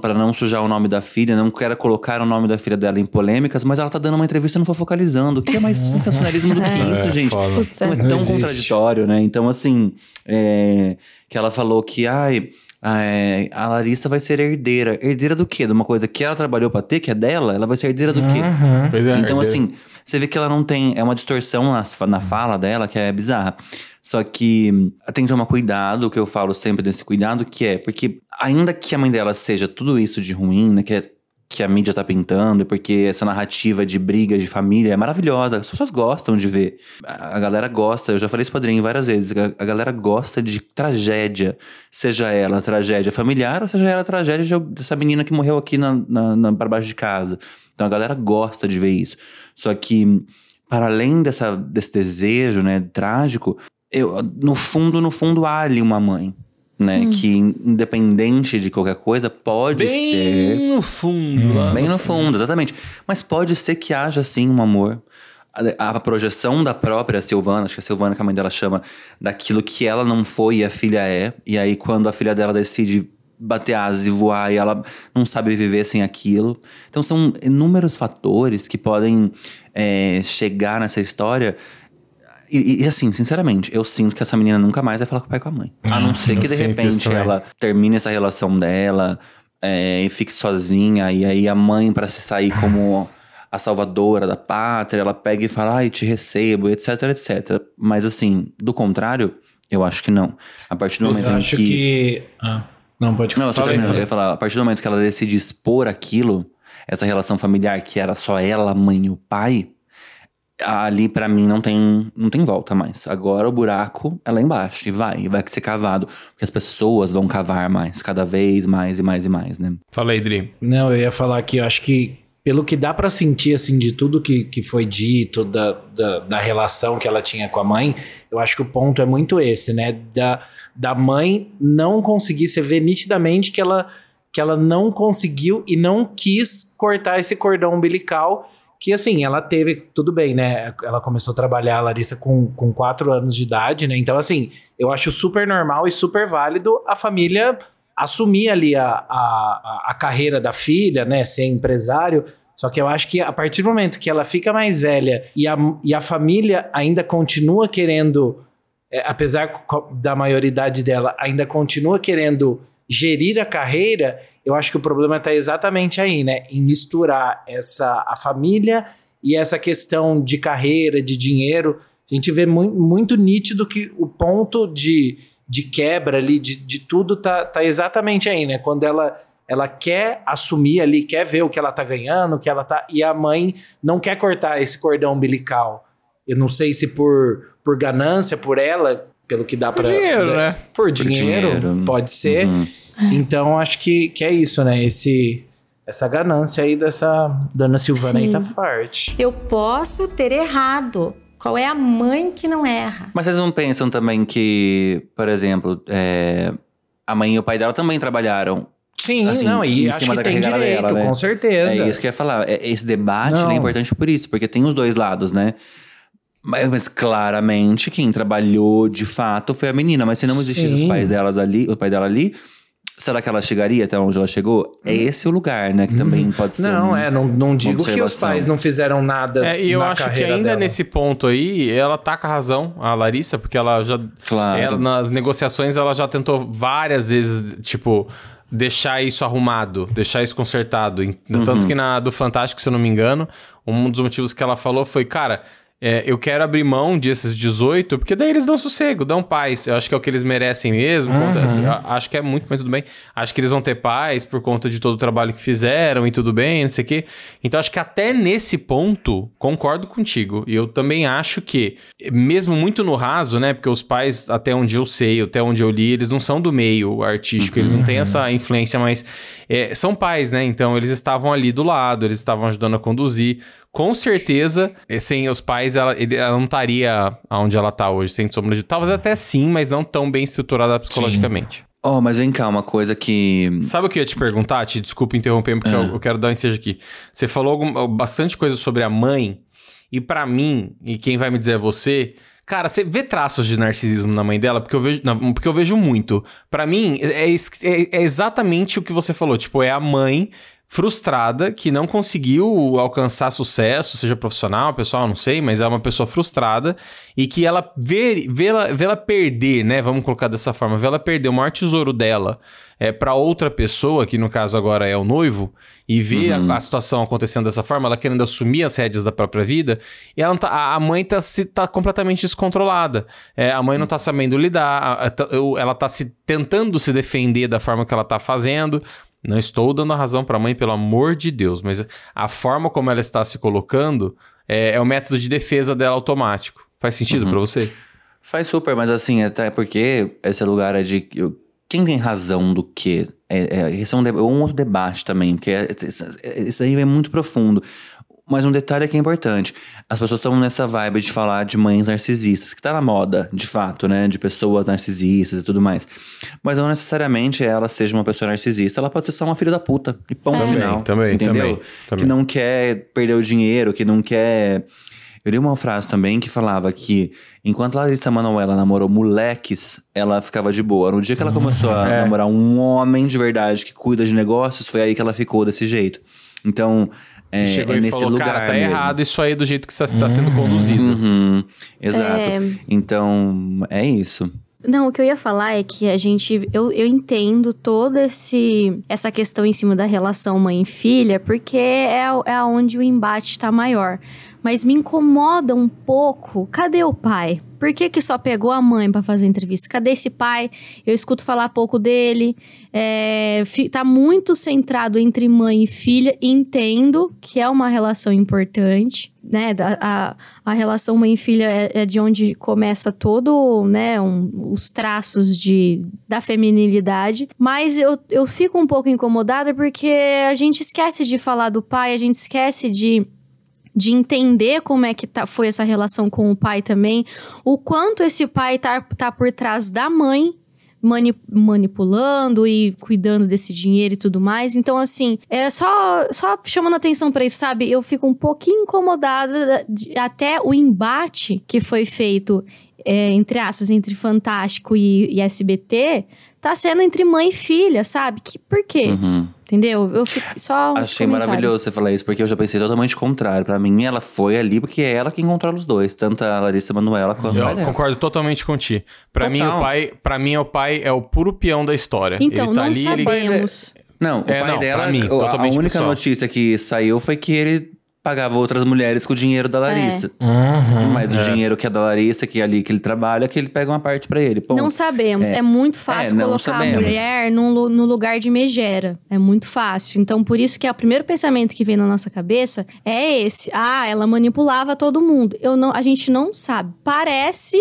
para não sujar o nome da filha, não quer colocar o nome da filha dela em polêmicas, mas ela tá dando uma entrevista no Fofocalizando. O que é mais [laughs] sensacionalismo do que isso, gente? foda. Putz, Não é é. Não tão contraditório, né? Então, assim, é, que ela falou que, ai, é, a Larissa vai ser herdeira. Herdeira do quê? De uma coisa que ela trabalhou pra ter, que é dela? Ela vai ser herdeira do quê? Aham. Pois é, Então, herdeira. assim, você vê que ela não tem. É uma distorção na, na fala dela que é bizarra. Só que tem que tomar cuidado, o que eu falo sempre desse cuidado, que é porque, ainda que a mãe dela seja tudo isso de ruim, né? Que, é- que a mídia tá pintando, porque essa narrativa de briga de família é maravilhosa, as pessoas gostam de ver. A, galera gosta, eu já falei isso pro Adriano várias vezes, a, a galera gosta de tragédia, seja ela tragédia familiar ou seja ela tragédia de, dessa menina que morreu aqui na, na, na, pra baixo de casa. Então a galera gosta de ver isso. Só que, para além dessa, desse desejo, né, trágico, eu, no fundo, no fundo, há ali uma mãe, né? Que, independente de qualquer coisa, pode ser. Bem no fundo. lá Bem no fundo, exatamente. Mas pode ser que haja, sim, um amor. A, a projeção da própria Silvana, acho que é a Silvana que a mãe dela chama, daquilo que ela não foi e a filha é. E aí, quando a filha dela decide bater asas e voar e ela não sabe viver sem aquilo. Então, são inúmeros fatores que podem é, chegar nessa história. E, e, assim, sinceramente, eu sinto que essa menina nunca mais vai falar com o pai e com a mãe. A não ser eu que de repente ela termine essa relação dela é, e fique sozinha, e aí a mãe, pra se sair como a salvadora da pátria, ela pega e fala, ai, te recebo, etc, etc. Mas assim, do contrário, eu acho que não. A partir do Eu momento em acho que. Ah, não, pode não, eu só terminando. Eu ia falar, a partir do momento que ela decide expor aquilo, essa relação familiar que era só ela, a mãe e o pai, ali pra mim não tem, não tem volta mais. Agora o buraco é lá embaixo e vai, e vai ser cavado. Porque as pessoas vão cavar mais, cada vez mais e mais e mais, né? Fala aí, Dri. Não, eu ia falar que eu acho que, pelo que dá pra sentir, assim, de tudo que, que foi dito, da, da, da relação que ela tinha com a mãe, eu acho que o ponto é muito esse, né? Da, da mãe não conseguir, você vê nitidamente que ela, que ela não conseguiu e não quis cortar esse cordão umbilical. Que assim, ela teve, tudo bem, né? Ela começou a trabalhar, a Larissa, com, com quatro anos de idade, né? Então, assim, eu acho super normal e super válido a família assumir ali a, a, a carreira da filha, né? Ser empresário. Só que eu acho que a partir do momento que ela fica mais velha e a, e a família ainda continua querendo, é, apesar da maioridade dela, ainda continua querendo gerir a carreira, eu acho que o problema está exatamente aí, né? Em misturar essa a família e essa questão de carreira, de dinheiro. A gente vê mu muito nítido que o ponto de, de quebra ali, de, de tudo, tá, tá exatamente aí, né? Quando ela, ela quer assumir ali, quer ver o que ela tá ganhando, o que ela tá. E a mãe não quer cortar esse cordão umbilical. Eu não sei se por, por ganância, por ela, pelo que dá Por pra. dinheiro, da- né? Por dinheiro, dinheiro. pode ser. Uhum. Então acho que, que é isso, né? Esse, essa ganância aí dessa Dona Silvana aí Sim. tá forte. Eu posso ter errado. Qual é a mãe que não erra? Mas vocês não pensam também que, por exemplo, é, a mãe e o pai dela também trabalharam. Sim, Assim, não, e em acho cima que da tem direito, dela, né? com certeza. É isso que eu ia falar. É- Esse debate é importante por isso, porque tem os dois lados, né? Mas, mas claramente quem trabalhou de fato foi a menina. Mas se não existissem os pais delas ali, o pai dela ali, será que ela chegaria até onde ela chegou? É esse o lugar, né? Que também pode ser. Não, um- é, não, não digo que os pais não fizeram nada. É, e eu na acho que ainda dela. nesse ponto aí, ela tá com a razão, a Larissa, porque ela já. Claro. ela, nas negociações, ela já tentou várias vezes, tipo, deixar isso arrumado, deixar isso consertado. Em- Uhum. Tanto que na do Fantástico, se eu não me engano, um dos motivos que ela falou foi, cara. É, eu quero abrir mão desses 18, porque daí eles dão sossego, dão paz. Eu acho que é o que eles merecem mesmo. Uhum. acho que é muito, mas tudo bem. Acho que eles vão ter paz por conta de todo o trabalho que fizeram e tudo bem, não sei o quê. Então acho que até nesse ponto, concordo contigo. E eu também acho que, mesmo muito no raso, né? Porque os pais, até onde eu sei, até onde eu li, eles não são do meio artístico, eles não têm essa influência, mas é, são pais, né? Então eles estavam ali do lado, eles estavam ajudando a conduzir. Com certeza, eh, sem os pais, ela, ele- ela não estaria onde ela tá hoje, sem sombra de. Talvez até sim, mas não tão bem estruturada psicologicamente. Oh, mas vem cá, uma coisa que. Sabe o que eu ia te perguntar? Te desculpa interromper, porque eu, eu quero dar um ensejo aqui. Você falou algum- bastante coisa sobre a mãe, e pra mim, e quem vai me dizer é você. Cara, você vê traços de narcisismo na mãe dela? Porque eu vejo, não, porque eu vejo muito. Pra mim, é, es- é- é exatamente o que você falou. Tipo, é a mãe frustrada que não conseguiu alcançar sucesso, seja profissional, pessoal, não sei, mas é uma pessoa frustrada e que ela vê, vê, ela, vê ela perder, né? Vamos colocar dessa forma, vê ela perder o maior tesouro dela é, para outra pessoa, que no caso agora é o noivo, e vê a, a situação acontecendo dessa forma, ela querendo assumir as rédeas da própria vida, e ela tá, a a mãe tá, se, tá completamente descontrolada. É, a mãe não tá sabendo lidar, a- ela tá se tentando se defender da forma que ela tá fazendo. Não estou dando a razão pra mãe, pelo amor de Deus, mas a forma como ela está se colocando é, é o método de defesa dela automático. Faz sentido pra você? Faz super, mas assim, até porque esse lugar é de. eu- Quem tem razão do quê? É, é, esse é um, um outro debate também, porque é- é- isso aí é muito profundo. Mas um detalhe que é importante: as pessoas estão nessa vibe de falar de mães narcisistas, que tá na moda, de fato, né? De pessoas narcisistas e tudo mais. Mas não necessariamente ela seja uma pessoa narcisista, ela pode ser só uma filha da puta. E Também, final. também, entendeu? também, também. Que não quer perder o dinheiro, que não quer. Eu li uma frase também que falava que enquanto a Larissa Manoela namorou moleques, ela ficava de boa. No dia que ela começou a [laughs] É. namorar um homem de verdade que cuida de negócios, foi aí que ela ficou desse jeito. Então, é, Chegou é e nesse falou, lugar cara, tá mesmo. errado isso aí do jeito que está tá sendo conduzido. Uhum, exato. É. Então, é isso. Não, o que eu ia falar é que a gente. Eu, eu entendo toda esse, essa questão em cima da relação mãe e filha, porque é, é onde o embate tá maior. Mas me incomoda um pouco. Cadê o pai? Por que, que só pegou a mãe pra fazer entrevista? Cadê esse pai? Eu escuto falar pouco dele. É, tá muito centrado entre mãe e filha. Entendo que é uma relação importante, né? Da- A, a relação mãe e filha é, é de onde começa todo, né? um- os traços de, da feminilidade. Mas eu, eu fico um pouco incomodada porque a gente esquece de falar do pai, a gente esquece de de entender como é que tá, foi essa relação com o pai também, o quanto esse pai tá, tá por trás da mãe, mani- manipulando e cuidando desse dinheiro e tudo mais. Então, assim, é só, só chamando atenção pra isso, sabe? Eu fico um pouquinho incomodada de- até o embate que foi feito, é, entre aspas, entre Fantástico e, e SBT, tá sendo entre mãe e filha, sabe? Que, por quê? Uhum. Entendeu? Eu fico só. Achei maravilhoso você falar isso, porque eu já pensei totalmente contrário. Pra mim, ela foi ali porque é ela quem controla os dois, tanto a Larissa Manoela quanto a Eu pai dela. concordo totalmente com ti. Pra mim, Total. o pai, para mim, o pai é o puro peão da história. Então, ele tá não ali, ele sabemos. Não, o É, pai não, dela, pra mim, a- totalmente a única pessoal. notícia que saiu foi que ele pagava outras mulheres com o dinheiro da Larissa. Uhum. Mas o dinheiro que é da Larissa, que é ali que ele trabalha, que ele pega uma parte pra ele. Ponto. Não sabemos. É, É. muito fácil É, colocar a sabemos. mulher num no lugar de megera. É muito fácil. Então, por isso que é o primeiro pensamento que vem na nossa cabeça é esse. Ah, ela manipulava todo mundo. Eu não, a gente não sabe. Parece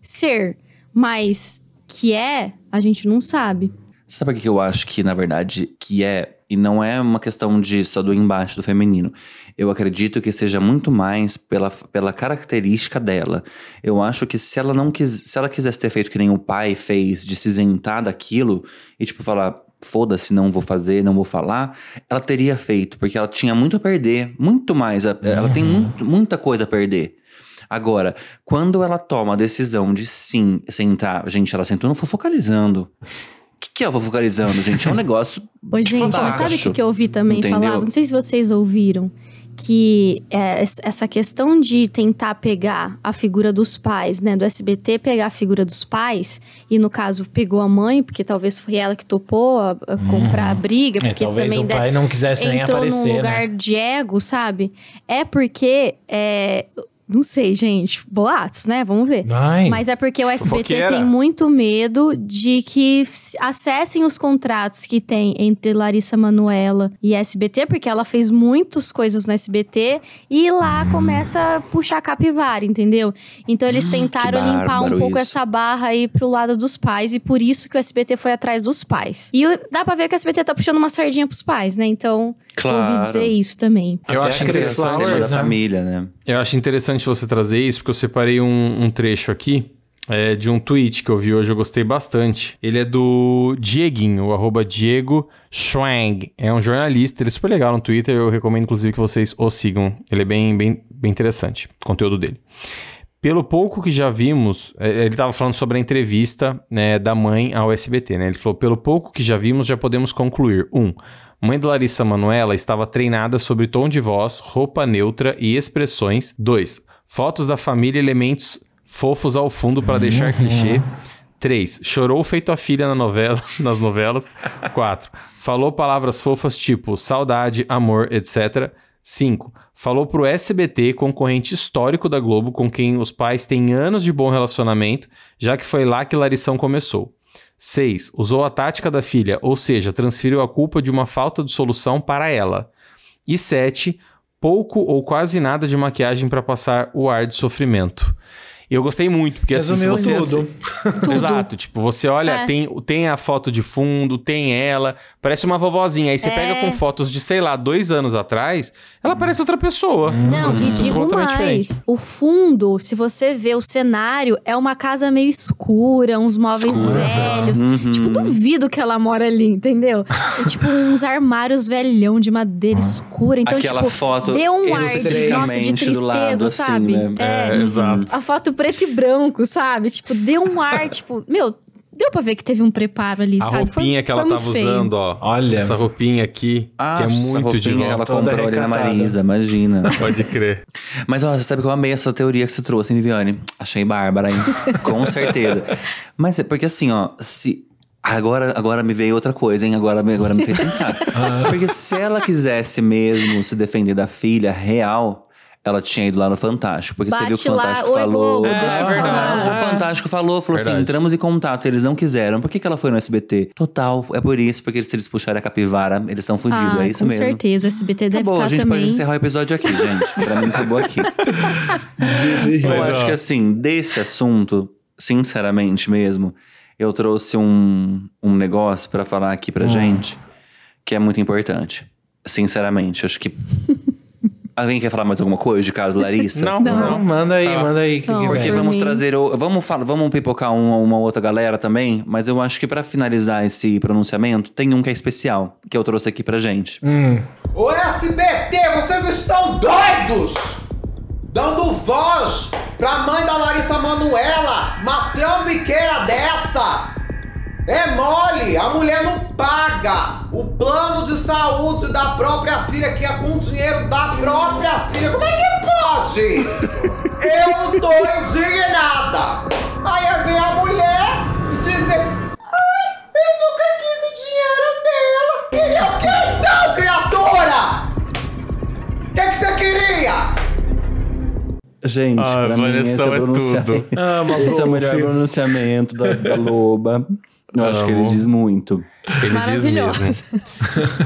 ser, mas que é, a gente não sabe. Sabe o que que eu acho que, na verdade, que é? E não é uma questão de só do embate do feminino. Eu acredito que seja muito mais pela, pela característica dela. Eu acho que se ela não quis, se ela quisesse ter feito que nem o pai fez, de se isentar daquilo e, tipo, falar. Foda-se, não vou fazer, não vou falar. Ela teria feito, porque ela tinha muito a perder, muito mais. a- Ela tem muito, muita coisa a perder. Agora, quando ela toma a decisão de sim sentar, gente, ela sentou no fofocalizando. O que, que é o fofocalizando, gente? É um [laughs] negócio. Pois, gente, mas sabe o que, fantástico. que eu ouvi também Entendeu? falar? Não sei se vocês ouviram. Que é, es- essa questão de tentar pegar a figura dos pais, né? Do SBT pegar a figura dos pais, e no caso pegou a mãe, porque talvez foi ela que topou a, a comprar a briga, É, porque talvez também o pai não quisesse nem entrou aparecer, num lugar né? de ego, sabe? É porque. É, não sei, gente. Boatos, né? Vamos ver. Vai. Mas é porque o SBT Fofoqueira. tem muito medo de que acessem os contratos que tem entre Larissa Manoela e SBT, porque ela fez muitas coisas no SBT e lá Hum. começa a puxar a capivara, entendeu? Então eles tentaram limpar um pouco isso. essa barra aí pro lado dos pais e por isso que o SBT foi atrás dos pais. E dá pra ver que o SBT tá puxando uma sardinha pros pais, né? Então, Claro. ouvi dizer isso também. Eu Até acho. Flowers, Sistema da família, né? Eu acho interessante você trazer isso, porque eu separei um, um trecho aqui é, de um tweet que eu vi hoje, eu gostei bastante. Ele é do Dieguinho, o arroba Diego Schwang. É um jornalista, ele é super legal no Twitter, eu recomendo inclusive que vocês o sigam. Ele é bem, bem, bem interessante, o conteúdo dele. Pelo pouco que já vimos, é, ele estava falando sobre a entrevista né, da mãe ao SBT, né? Ele falou: pelo pouco que já vimos, já podemos concluir. Um, mãe da Larissa Manoela estava treinada sobre tom de voz, roupa neutra e expressões. Dois, fotos da família e elementos fofos ao fundo para deixar [laughs] clichê. 3. Chorou feito a filha na novela, [laughs] nas novelas. 4. Falou palavras fofas tipo saudade, amor, etc. 5. Falou pro SBT, concorrente histórico da Globo, com quem os pais têm anos de bom relacionamento, já que foi lá que Larissão começou. 6. Usou a tática da filha, ou seja, transferiu a culpa de uma falta de solução para ela. E 7. Pouco ou quase nada de maquiagem para passar o ar de sofrimento. E eu gostei muito, porque assim, se Resumiu você... [laughs] tudo. Exato, tipo, você olha, É. tem, tem a foto de fundo, tem ela, parece uma vovozinha. Aí você É. pega com fotos de, sei lá, dois anos atrás, ela parece outra pessoa. Não, As e pessoas digo mais. diferentes. O fundo, se você vê o cenário, é uma casa meio escura, uns móveis velhos. Uhum. Tipo, duvido que ela mora ali, entendeu? É tipo uns armários velhão de madeira escura. Então, Aquela tipo, foto deu um ar de, nossa, de tristeza, do lado, assim, sabe? né? É, exato. A foto preto e branco, sabe? Tipo, deu um ar, [laughs] tipo, meu, deu pra ver que teve um preparo ali, A sabe? Foi- roupinha que ela foi tava feio. usando, ó. Olha. Essa roupinha aqui, Ah, que é muito de volta. Ela comprou ali na. Marisa, imagina. [laughs] Pode crer. Mas ó, você sabe que eu amei essa teoria que você trouxe, hein, Viviane? Achei bárbara, hein? [laughs] Com certeza. Mas é porque assim, ó, se. Agora, agora me veio outra coisa, hein? Agora, me- agora me fez pensar. Porque se ela quisesse mesmo se defender da filha real, ela tinha ido lá no Fantástico. Porque você viu que Bate o lá, Fantástico oi, falou. Globo, É, deixa eu é verdade. O Fantástico falou, falou Verdade. assim: entramos em contato, eles não quiseram. Por que, que ela foi no SBT? Total, é por isso, porque se eles puxarem a capivara, eles estão fodidos, Ah, é isso com mesmo. certeza, o SBT deve Acabou, a estar gente também. pode encerrar o episódio aqui, gente. Pra mim, acabou aqui. Eu Mas, acho ó. que assim, desse assunto, sinceramente mesmo, eu trouxe um, um negócio pra falar aqui pra gente que é muito importante. Sinceramente, acho que Alguém quer falar mais alguma coisa de caso Larissa? Não, Não, não. manda aí, Tá. manda aí. que Não, que Porque vamos mim. trazer. o- Vamos, falar, vamos pipocar uma, uma outra galera também, mas eu acho que pra finalizar esse pronunciamento, tem um que é especial, que eu trouxe aqui pra gente. Ô SBT, vocês estão doidos! Dando voz pra mãe da Larissa Manuela, uma trambiqueira dessa! É mole, a mulher não paga o plano de saúde da própria filha, que é com o dinheiro da própria filha. Como é que pode? Eu tô indignada! Aí vem a mulher e dizer: Ai, eu nunca quis o dinheiro dela! Queria o que então, criatura? O que, que você queria? Gente, Ah, pra mim esse Vanessa é, é pronunciamento. tudo. Amo a Esse é o melhor pronunciamento da, da Loba. Eu acho que ele diz muito. Ele diz mesmo.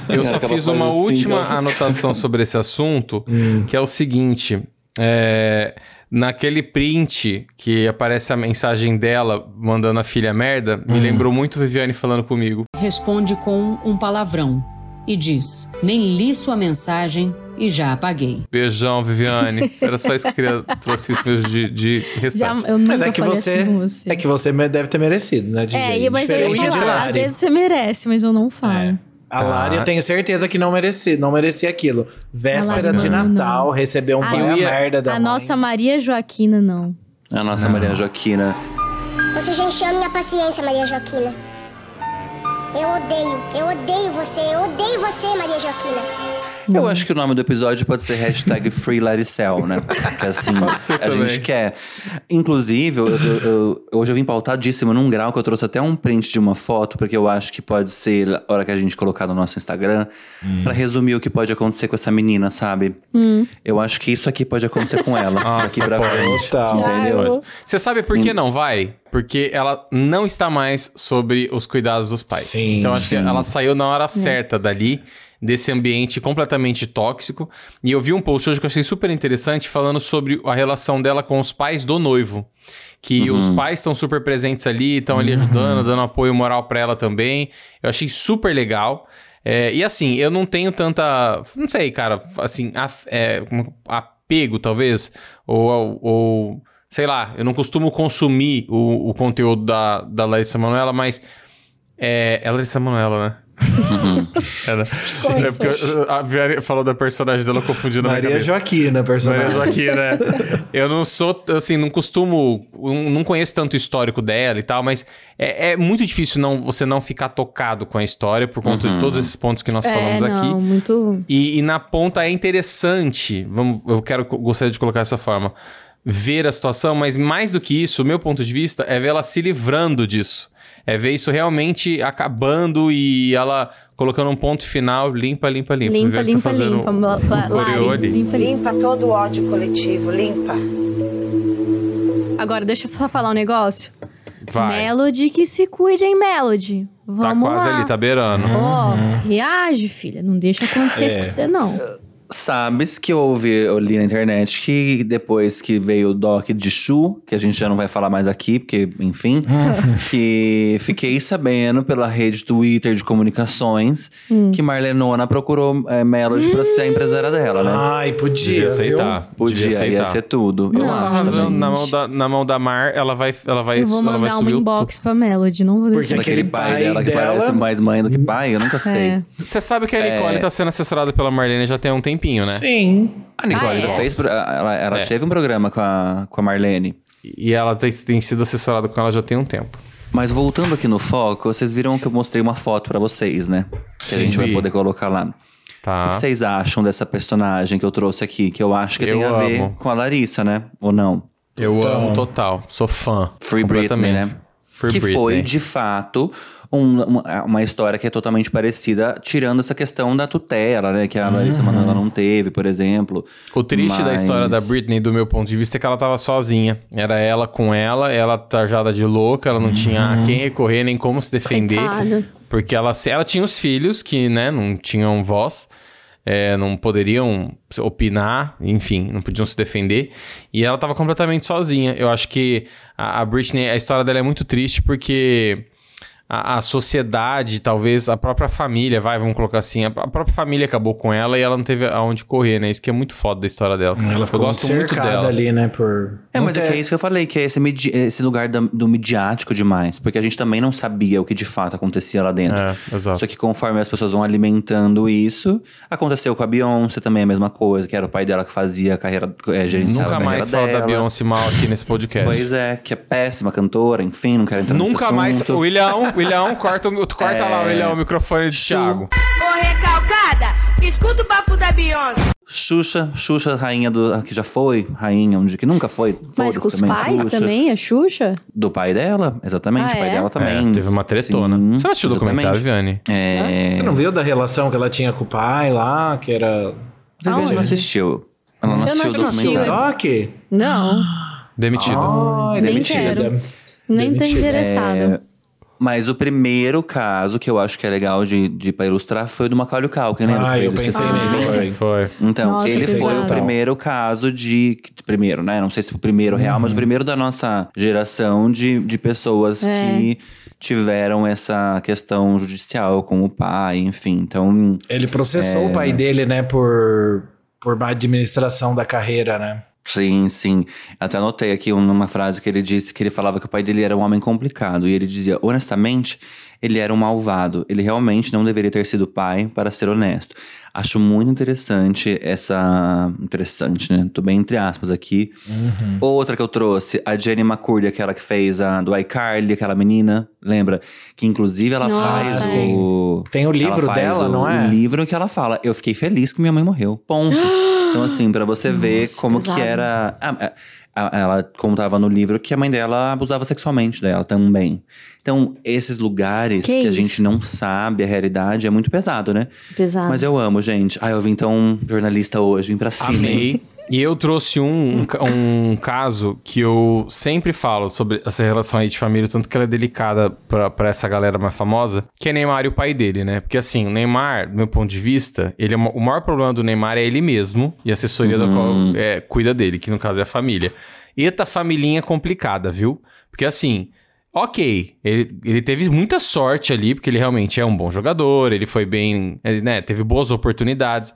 Eu só fiz uma assim, última ela- anotação sobre esse assunto, [laughs] que é o seguinte: é, naquele print que aparece a mensagem dela mandando a filha merda, me lembrou muito Viviane falando comigo. responde com um palavrão e diz: Nem li sua mensagem e já apaguei. Beijão, Viviane. [laughs] Era só isso que eu queria trouxe isso mesmo de, de Já, restart. eu nunca Mas é que falei você, assim você. é que você deve ter merecido, né, DJ? É, e- mas eu ia Diferente de falar, às vezes você merece, mas eu não falo. A Lari, eu tenho certeza que não merecia, não merecia aquilo. Véspera Lari de não, Natal, não. recebeu um A- vai a Eu ia- merda da A mãe. nossa Maria Joaquina, não. A nossa Maria Joaquina. Você já encheu a minha paciência, Maria Joaquina. Eu odeio, eu odeio você, eu odeio você, Maria Joaquina. Eu acho que o nome do episódio pode ser hashtag FreeLaricel, né? Que assim, a também. gente quer. Inclusive, eu- eu- eu- hoje eu vim pautadíssimo num grau que eu trouxe até um print de uma foto, porque eu acho que pode ser a hora que a gente colocar no nosso Instagram, pra resumir o que pode acontecer com essa menina, sabe? Eu acho que isso aqui pode acontecer com ela. [laughs] aqui pra frente. Total. Entendeu? Você sabe por que não vai? Porque ela não está mais sobre os cuidados dos pais. Sim, então acho que sim. ela saiu na hora certa dali, desse ambiente completamente tóxico. E eu vi um post hoje que eu achei super interessante falando sobre a relação dela com os pais do noivo. Que os pais estão super presentes ali, estão ali ajudando, dando apoio moral pra ela também. Eu achei super legal. É, e assim, eu não tenho tanta. Não sei, cara, assim, af- é, apego, talvez. Ou, ou. Sei lá, eu não costumo consumir o, o conteúdo da, da Larissa Manoela, mas. É, é Larissa Manoela, né? [laughs] É, né? É porque a Viane falou da personagem dela confundindo na minha Maria cabeça. Joaquina, personagem. Maria Joaquina, né? [laughs] Eu não sou, assim, não costumo, não conheço tanto o histórico dela e tal, mas é, é muito difícil não, você não ficar tocado com a história por conta de todos esses pontos que nós É, falamos não, aqui. muito... E, e na ponta é interessante, vamos, eu quero gostaria de colocar dessa forma, ver a situação, mas mais do que isso, o meu ponto de vista é ver ela se livrando disso. É ver isso realmente acabando e ela colocando um ponto final, limpa, limpa, limpa. Limpa, Viviane tá limpa, fazendo limpa. um coreô Lari, limpa, limpa. Limpa todo o ódio coletivo, limpa. Agora, deixa eu só falar um negócio. Vai. Melody que se cuide, hein, Melody? Tá Vamos quase lá. ali, tá beirando. Ó, reage, filha. Não deixa acontecer É. isso com você, não. Sabes que eu ouvi, eu li na internet que depois que veio o doc de Chu, que a gente já não vai falar mais aqui, porque, enfim, [laughs] que fiquei sabendo pela rede Twitter de comunicações Hum. que Marlenona procurou é, Melody pra ser a empresária dela, né? Ai, podia, Devia viu? aceitar. Podia, devia aceitar. ia ser tudo. Eu Não, acho Arrasando também. na mão, da, na mão da Mar, ela vai, ela vai, Eu vou ela vai mandar um subir o inbox pra Melody, não vou Porque deixar. Daquele aquele pai, pai dela que dela- parece mais mãe do que pai, eu nunca sei. É. Você sabe que a Nicole tá sendo assessorada pela Marlene já tem um tempinho, né? Sim. A Nicole Ah, já é? fez. pro- Ela, ela É. teve um programa com a, com a Marlene. E ela tem, tem sido assessorada com ela já tem um tempo. Mas voltando aqui no foco, vocês viram que eu mostrei uma foto pra vocês, né? Que a gente vai vi. poder colocar lá. Tá. O que vocês acham dessa personagem que eu trouxe aqui? Que eu acho que Eu tem a ver amo. com a Larissa, né? Ou não? Eu amo total. Sou fã. Free Britney, completamente. né? Free que Britney. foi, de fato, um- uma, uma história que é totalmente parecida, tirando essa questão da tutela, né? Que a Larissa Manoela não teve, por exemplo. O triste da Mas- história da Britney, do meu ponto de vista, é que ela tava sozinha. Era ela com ela, ela trajada de louca, ela não tinha a quem recorrer nem como se defender. Coitada. Porque ela, ela tinha os filhos que, né, não tinham voz, é, não poderiam opinar, enfim, não podiam se defender. E ela tava completamente sozinha. Eu acho que a, a Britney, a história dela é muito triste porque a, a sociedade, talvez a própria família, vai, vamos colocar assim, a, a própria família acabou com ela e ela não teve aonde correr, né? Isso que é muito foda da história dela. Ela Eu ficou gosto muito dela. ali, né? Por... É, mas é que é isso que eu falei, que é esse, midi- esse lugar da- do midiático demais. Porque a gente também não sabia o que de fato acontecia lá dentro. É, exato. Só que conforme as pessoas vão alimentando isso, aconteceu com a Beyoncé também a mesma coisa, que era o pai dela que fazia a carreira, é, gerenciava Nunca a carreira mais fala da dela. Beyoncé mal aqui nesse podcast. Pois é, que é péssima cantora, enfim, não quero entrar nesse Nunca mais. William, William, corta, o- corta É. lá, William, o microfone de Thiago. Ô, recalcada, escuta o papo da Beyoncé. Xuxa, Xuxa, rainha do. ah, que já foi, rainha, onde que nunca foi. Mas com os também, pais Xuxa. também, a Xuxa? Do pai dela, exatamente, Ah, o pai é? dela também. É, teve uma tretona. Sim, Você não assistiu o documentário. Vianney? É. Você não viu da relação que ela tinha com o pai lá, que era... Viviane não assistiu. Ela não Eu não assistiu o documentário. Doc? Não, Demitida. Ai, Nem demitida. quero. nem tô interessada. Mas o primeiro caso que eu acho que é legal de, de pra ilustrar foi o do Macaulay Culkin, lembra? Ah, que eu pensei nele. Mim? Foi. Então, Nossa, ele foi pesado. o primeiro caso de. Primeiro, né? Não sei se o primeiro real, mas o primeiro da nossa geração de, de pessoas É. que tiveram essa questão judicial com o pai, enfim. Então. Ele processou É. o pai dele, né, por, por má administração da carreira, né? Sim, sim. Até anotei aqui uma frase que ele disse que ele falava que o pai dele era um homem complicado. E ele dizia, honestamente, ele era um malvado. Ele realmente não deveria ter sido pai, para ser honesto. Acho muito interessante essa. Interessante, né? Tô bem entre aspas aqui. Outra que eu trouxe, a Jenny McCurdy, aquela que fez a do iCarly, aquela menina, lembra? Que inclusive ela Nossa, faz sim. o. Tem o livro ela faz dela, o, não é? O livro que ela fala. Eu fiquei feliz que minha mãe morreu. Ponto. [gasps] então, assim, pra você ver Nossa, como pesado. que era. ah, ela contava no livro que a mãe dela abusava sexualmente dela também. Então, esses lugares Que que, a gente não sabe a realidade é muito pesado, né? Pesado. Mas eu amo, gente. Ah, eu vim tão jornalista hoje, vim pra cima. Amei. E eu trouxe um, um, um caso que eu sempre falo sobre essa relação aí de família, tanto que ela é delicada pra, pra essa galera mais famosa, que é Neymar e o pai dele, né? Porque assim, o Neymar, do meu ponto de vista, ele é o maior problema do Neymar é ele mesmo e a assessoria da qual é, cuida dele, que no caso é a família. Eita familhinha complicada, viu? Porque assim, ok, ele, ele teve muita sorte ali, porque ele realmente é um bom jogador, ele foi bem, né? Teve boas oportunidades.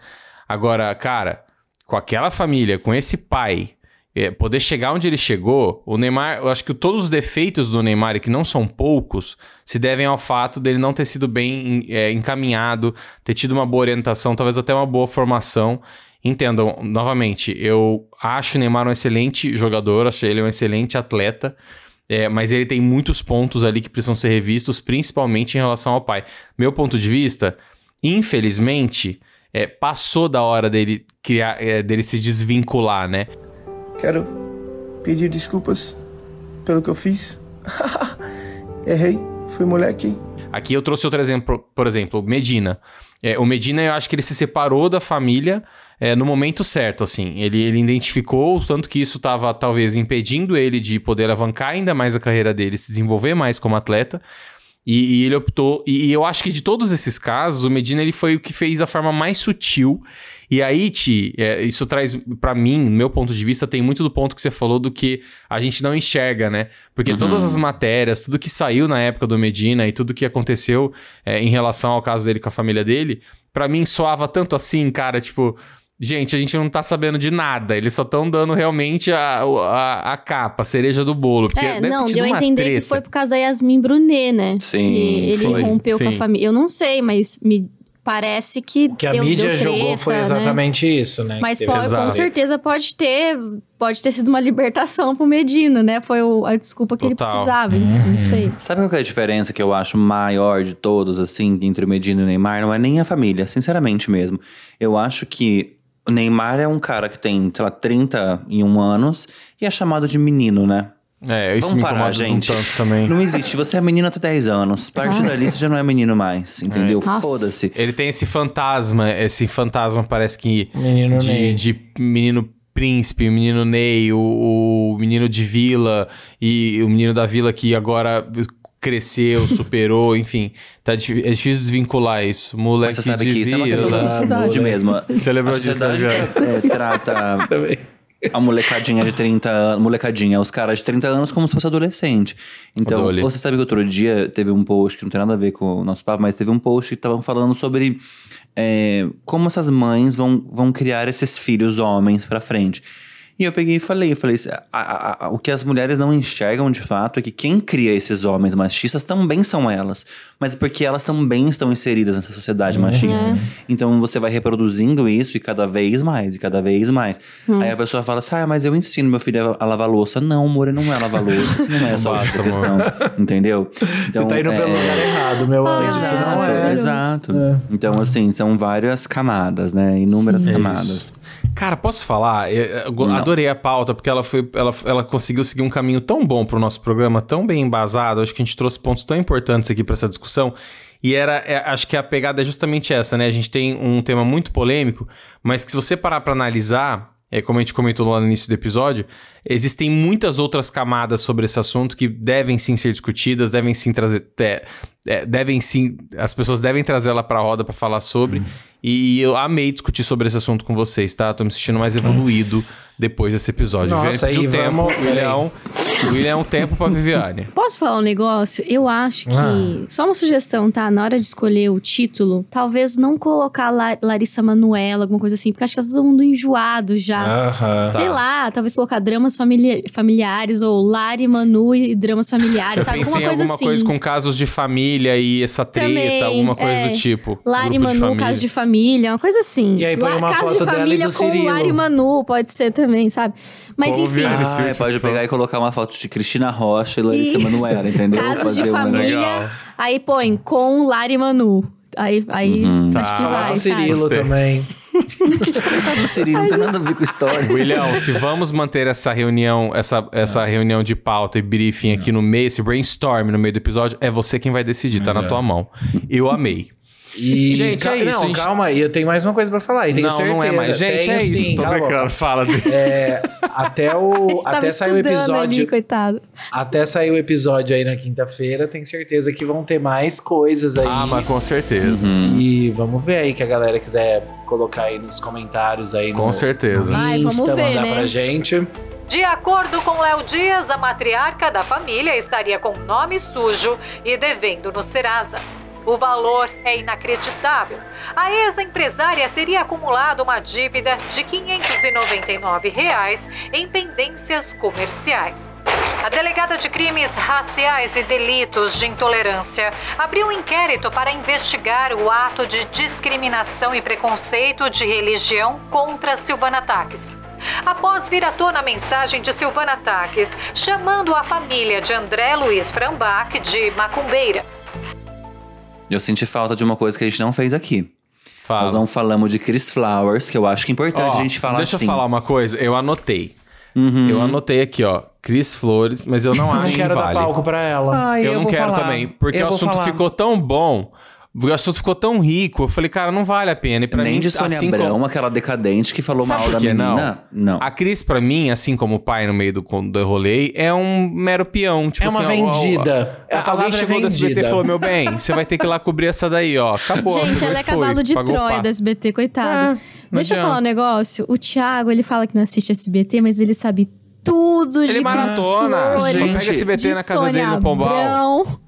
Agora, cara, com aquela família, com esse pai, é, poder chegar onde ele chegou, o Neymar, eu acho que todos os defeitos do Neymar, que não são poucos, se devem ao fato dele não ter sido bem é, encaminhado, ter tido uma boa orientação, talvez até uma boa formação. Entendam, novamente, eu acho o Neymar um excelente jogador, acho ele um excelente atleta. É, mas ele tem muitos pontos ali que precisam ser revistos, principalmente em relação ao pai. Meu ponto de vista, infelizmente, é, passou da hora dele criar, é, dele se desvincular, né? Quero pedir desculpas pelo que eu fiz. [laughs] Errei, fui moleque. Aqui eu trouxe outro exemplo, por exemplo, Medina. É, o Medina, eu acho que ele se separou da família é, no momento certo, assim. Ele, ele identificou o tanto que isso estava, talvez, impedindo ele de poder alavancar ainda mais a carreira dele, se desenvolver mais como atleta. E, e ele optou... E, e eu acho que de todos esses casos, o Medina ele foi o que fez a forma mais sutil. E aí, Ti, é, isso traz, pra mim, no meu ponto de vista, tem muito do ponto que você falou do que a gente não enxerga, né? Porque todas as matérias, tudo que saiu na época do Medina e tudo que aconteceu é, em relação ao caso dele com a família dele, pra mim soava tanto assim, cara, tipo... Gente, a gente não tá sabendo de nada. Eles só estão dando realmente a, a, a capa, a cereja do bolo. Porque É, não, deu a entender treta. que foi por causa da Yasmin Brunet, né? Sim, que ele foi, rompeu com a sim. família. Eu não sei, mas me parece que. Que a deu, mídia deu jogou treta, foi né? exatamente isso, né? Mas que pode, com treta. certeza pode ter, pode ter sido uma libertação pro Medina, né? Foi o- a desculpa que Total. ele precisava, enfim, não sei. Sabe qual que é a diferença que eu acho maior de todos, assim, entre o Medina e o Neymar? Não é nem a família, sinceramente mesmo. Eu acho que o Neymar é um cara que tem, sei lá, 31 anos e é chamado de menino, né? É, isso Vamos me parar, incomoda gente. um tanto também. Não existe. Você é menino até 10 anos. A partir Ah. dali você já não é menino mais, entendeu? Nossa. Foda-se. Ele tem esse fantasma, esse fantasma parece que Menino de, Ney. de menino príncipe, menino Ney, o, o menino de vila e o menino da vila que agora cresceu, [laughs] superou, enfim. Tá, é difícil desvincular isso. Moleque Mas você sabe de que isso é uma questão da sociedade mesmo. Você lembrou a disso, né, é, é, trata [laughs] a molecadinha de 30 anos, molecadinha, os caras de 30 anos como se fosse adolescente. Então, Adole. você sabe que outro dia teve um post que não tem nada a ver com o nosso papo, mas teve um post que estavam falando sobre é, como essas mães vão, vão criar esses filhos homens pra frente. E eu peguei e falei, eu falei, a- a- a- o que as mulheres não enxergam de fato é que quem cria esses homens machistas também são elas. Mas porque elas também estão inseridas nessa sociedade machista. Então você vai reproduzindo isso e cada vez mais, e cada vez mais. Aí a pessoa fala assim, ah, mas eu ensino meu filho a lavar louça. Não, amor, não é lavar louça. Isso não é só essa questão. Entendeu? Então, Você tá indo é- pelo lugar errado, meu anjo. Isso não Exato, é. exato. Então, assim, são várias camadas, né? Inúmeras É camadas. Cara, posso falar? Eu, eu. Adorei a pauta, porque ela, foi, ela, ela conseguiu seguir um caminho tão bom pro nosso programa, tão bem embasado. Acho que a gente trouxe pontos tão importantes aqui pra essa discussão. E era, é, acho que a pegada é justamente essa, né? A gente tem um tema muito polêmico, mas que se você parar pra analisar, é como a gente comentou lá no início do episódio, existem muitas outras camadas sobre esse assunto que devem sim ser discutidas, devem sim trazer. te- é, devem sim. As pessoas devem trazer ela pra roda pra falar sobre. E eu amei discutir sobre esse assunto com vocês, tá? Tô me sentindo mais evoluído depois desse episódio. Nossa, Viviane pediu aí tempo, vamos- William, William, um tempo pra Viviane. [laughs] Posso falar um negócio? Eu acho que. Ah. Só uma sugestão, tá? Na hora de escolher o título, talvez não colocar La- Larissa Manoela, alguma coisa assim, porque acho que tá todo mundo enjoado já. Sei lá, talvez colocar dramas famili- familiares ou Lari, Manu e dramas familiares, Eu sabe? pensei Alguma em coisa alguma assim. coisa com casos de família e essa treta, Também, alguma coisa é. do tipo. Lari, de Manu, família. caso de família, uma coisa assim. E aí põe uma caso foto de dela e família do com Cirilo. Lari e Manu, pode ser também, sabe? Mas Pô, enfim. Ah, é, último pode tipo- pegar e colocar uma foto de Cristina Rocha e Larissa Isso. Manoela, entendeu? Casos de Fazer família. Legal. Aí põe com Lari e Manu. Aí, aí Uhum. acho que Tá. Falar vai, do sabe? Cirilo Gostei. Cirilo não tem nada a ver com história. William, se vamos manter essa reunião, essa, essa reunião de pauta e briefing aqui no meio, esse brainstorm no meio do episódio, é você quem vai decidir, tá na tua mão. Eu amei. E... Gente, Cal- é isso, Não, gente. calma aí, eu tenho mais uma coisa pra falar. E tenho não, certeza. não é mais. Gente, Tenho é isso. sim, Tô brincando, fala de... É, até o [laughs] até sair o episódio Ali, coitado. até sair o episódio aí na quinta-feira tenho certeza que vão ter mais coisas aí Ah, mas com certeza. e vamos ver aí que a galera quiser colocar aí nos comentários aí Com no, certeza. no Insta, vamos ver, mandar né? pra gente De acordo com Léo Dias, a matriarca da família estaria com nome sujo e devendo no Serasa. O valor é inacreditável. A ex-empresária teria acumulado uma dívida de 599 reais em pendências comerciais. A delegada de crimes raciais e delitos de intolerância abriu um inquérito para investigar o ato de discriminação e preconceito de religião contra Silvana Taques. Após vir à tona a mensagem de Silvana Taques, chamando a família de André Luiz Frambach de macumbeira. Eu senti falta de uma coisa que a gente não fez aqui. Fala. Nós não falamos de Chris Flowers, que eu acho que é importante Ó, a gente falar Deixa assim. eu falar uma coisa, eu anotei. Uhum. Eu anotei aqui, ó. Cris Flores, mas eu não não acho que quero dar vale. palco pra ela Ai, eu, não vou quero falar. também, porque Eu o assunto falar. ficou tão bom, o assunto ficou tão rico. Eu falei, cara, não vale a pena. E pra Nem mim, de Sônia assim Abrão, como... aquela decadente que falou Sabe mal da menina. Não. A Cris, pra mim, assim como o pai no meio do, do rolê, é um mero peão. Tipo É uma assim, ó, ó, vendida. ó, A alguém é chegou do SBT e vendida. falou: Meu bem, você vai ter que ir lá cobrir essa daí, ó. Acabou. Gente, ela é foi, cavalo de Troia do SBT, coitado. Deixa eu adianta. falar um negócio. O Thiago, ele fala que não assiste SBT, mas ele sabe tudo de Ele Cris maratona. Gente, pega SBT de na casa Sônia dele no Pombal. Abrão.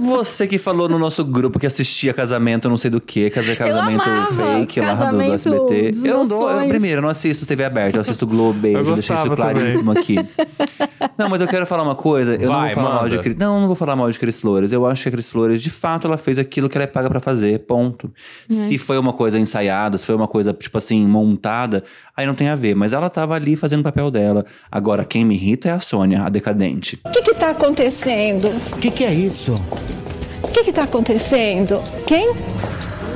Você que falou no nosso grupo que assistia casamento, não sei do que, casamento fake lá do, do Casamento SBT. dos Eu não, eu, sonhos. primeiro, eu não assisto TV aberta, eu assisto Globo, Eu eu deixei isso claríssimo aqui. Não, mas eu quero falar uma coisa. Eu não Vai, vou falar mal de manda. Cris. Não, eu não vou falar mal de Cris Flores. Eu acho que a Cris Flores, de fato, ela fez aquilo que ela é paga pra fazer. Ponto. Se foi uma coisa ensaiada, se foi uma coisa, tipo assim, montada, aí não tem a ver. Mas ela tava ali fazendo o papel dela. Agora, quem me irrita é a Sônia, a decadente. O que que tá acontecendo? O que, que é isso? O que que tá acontecendo? Quem?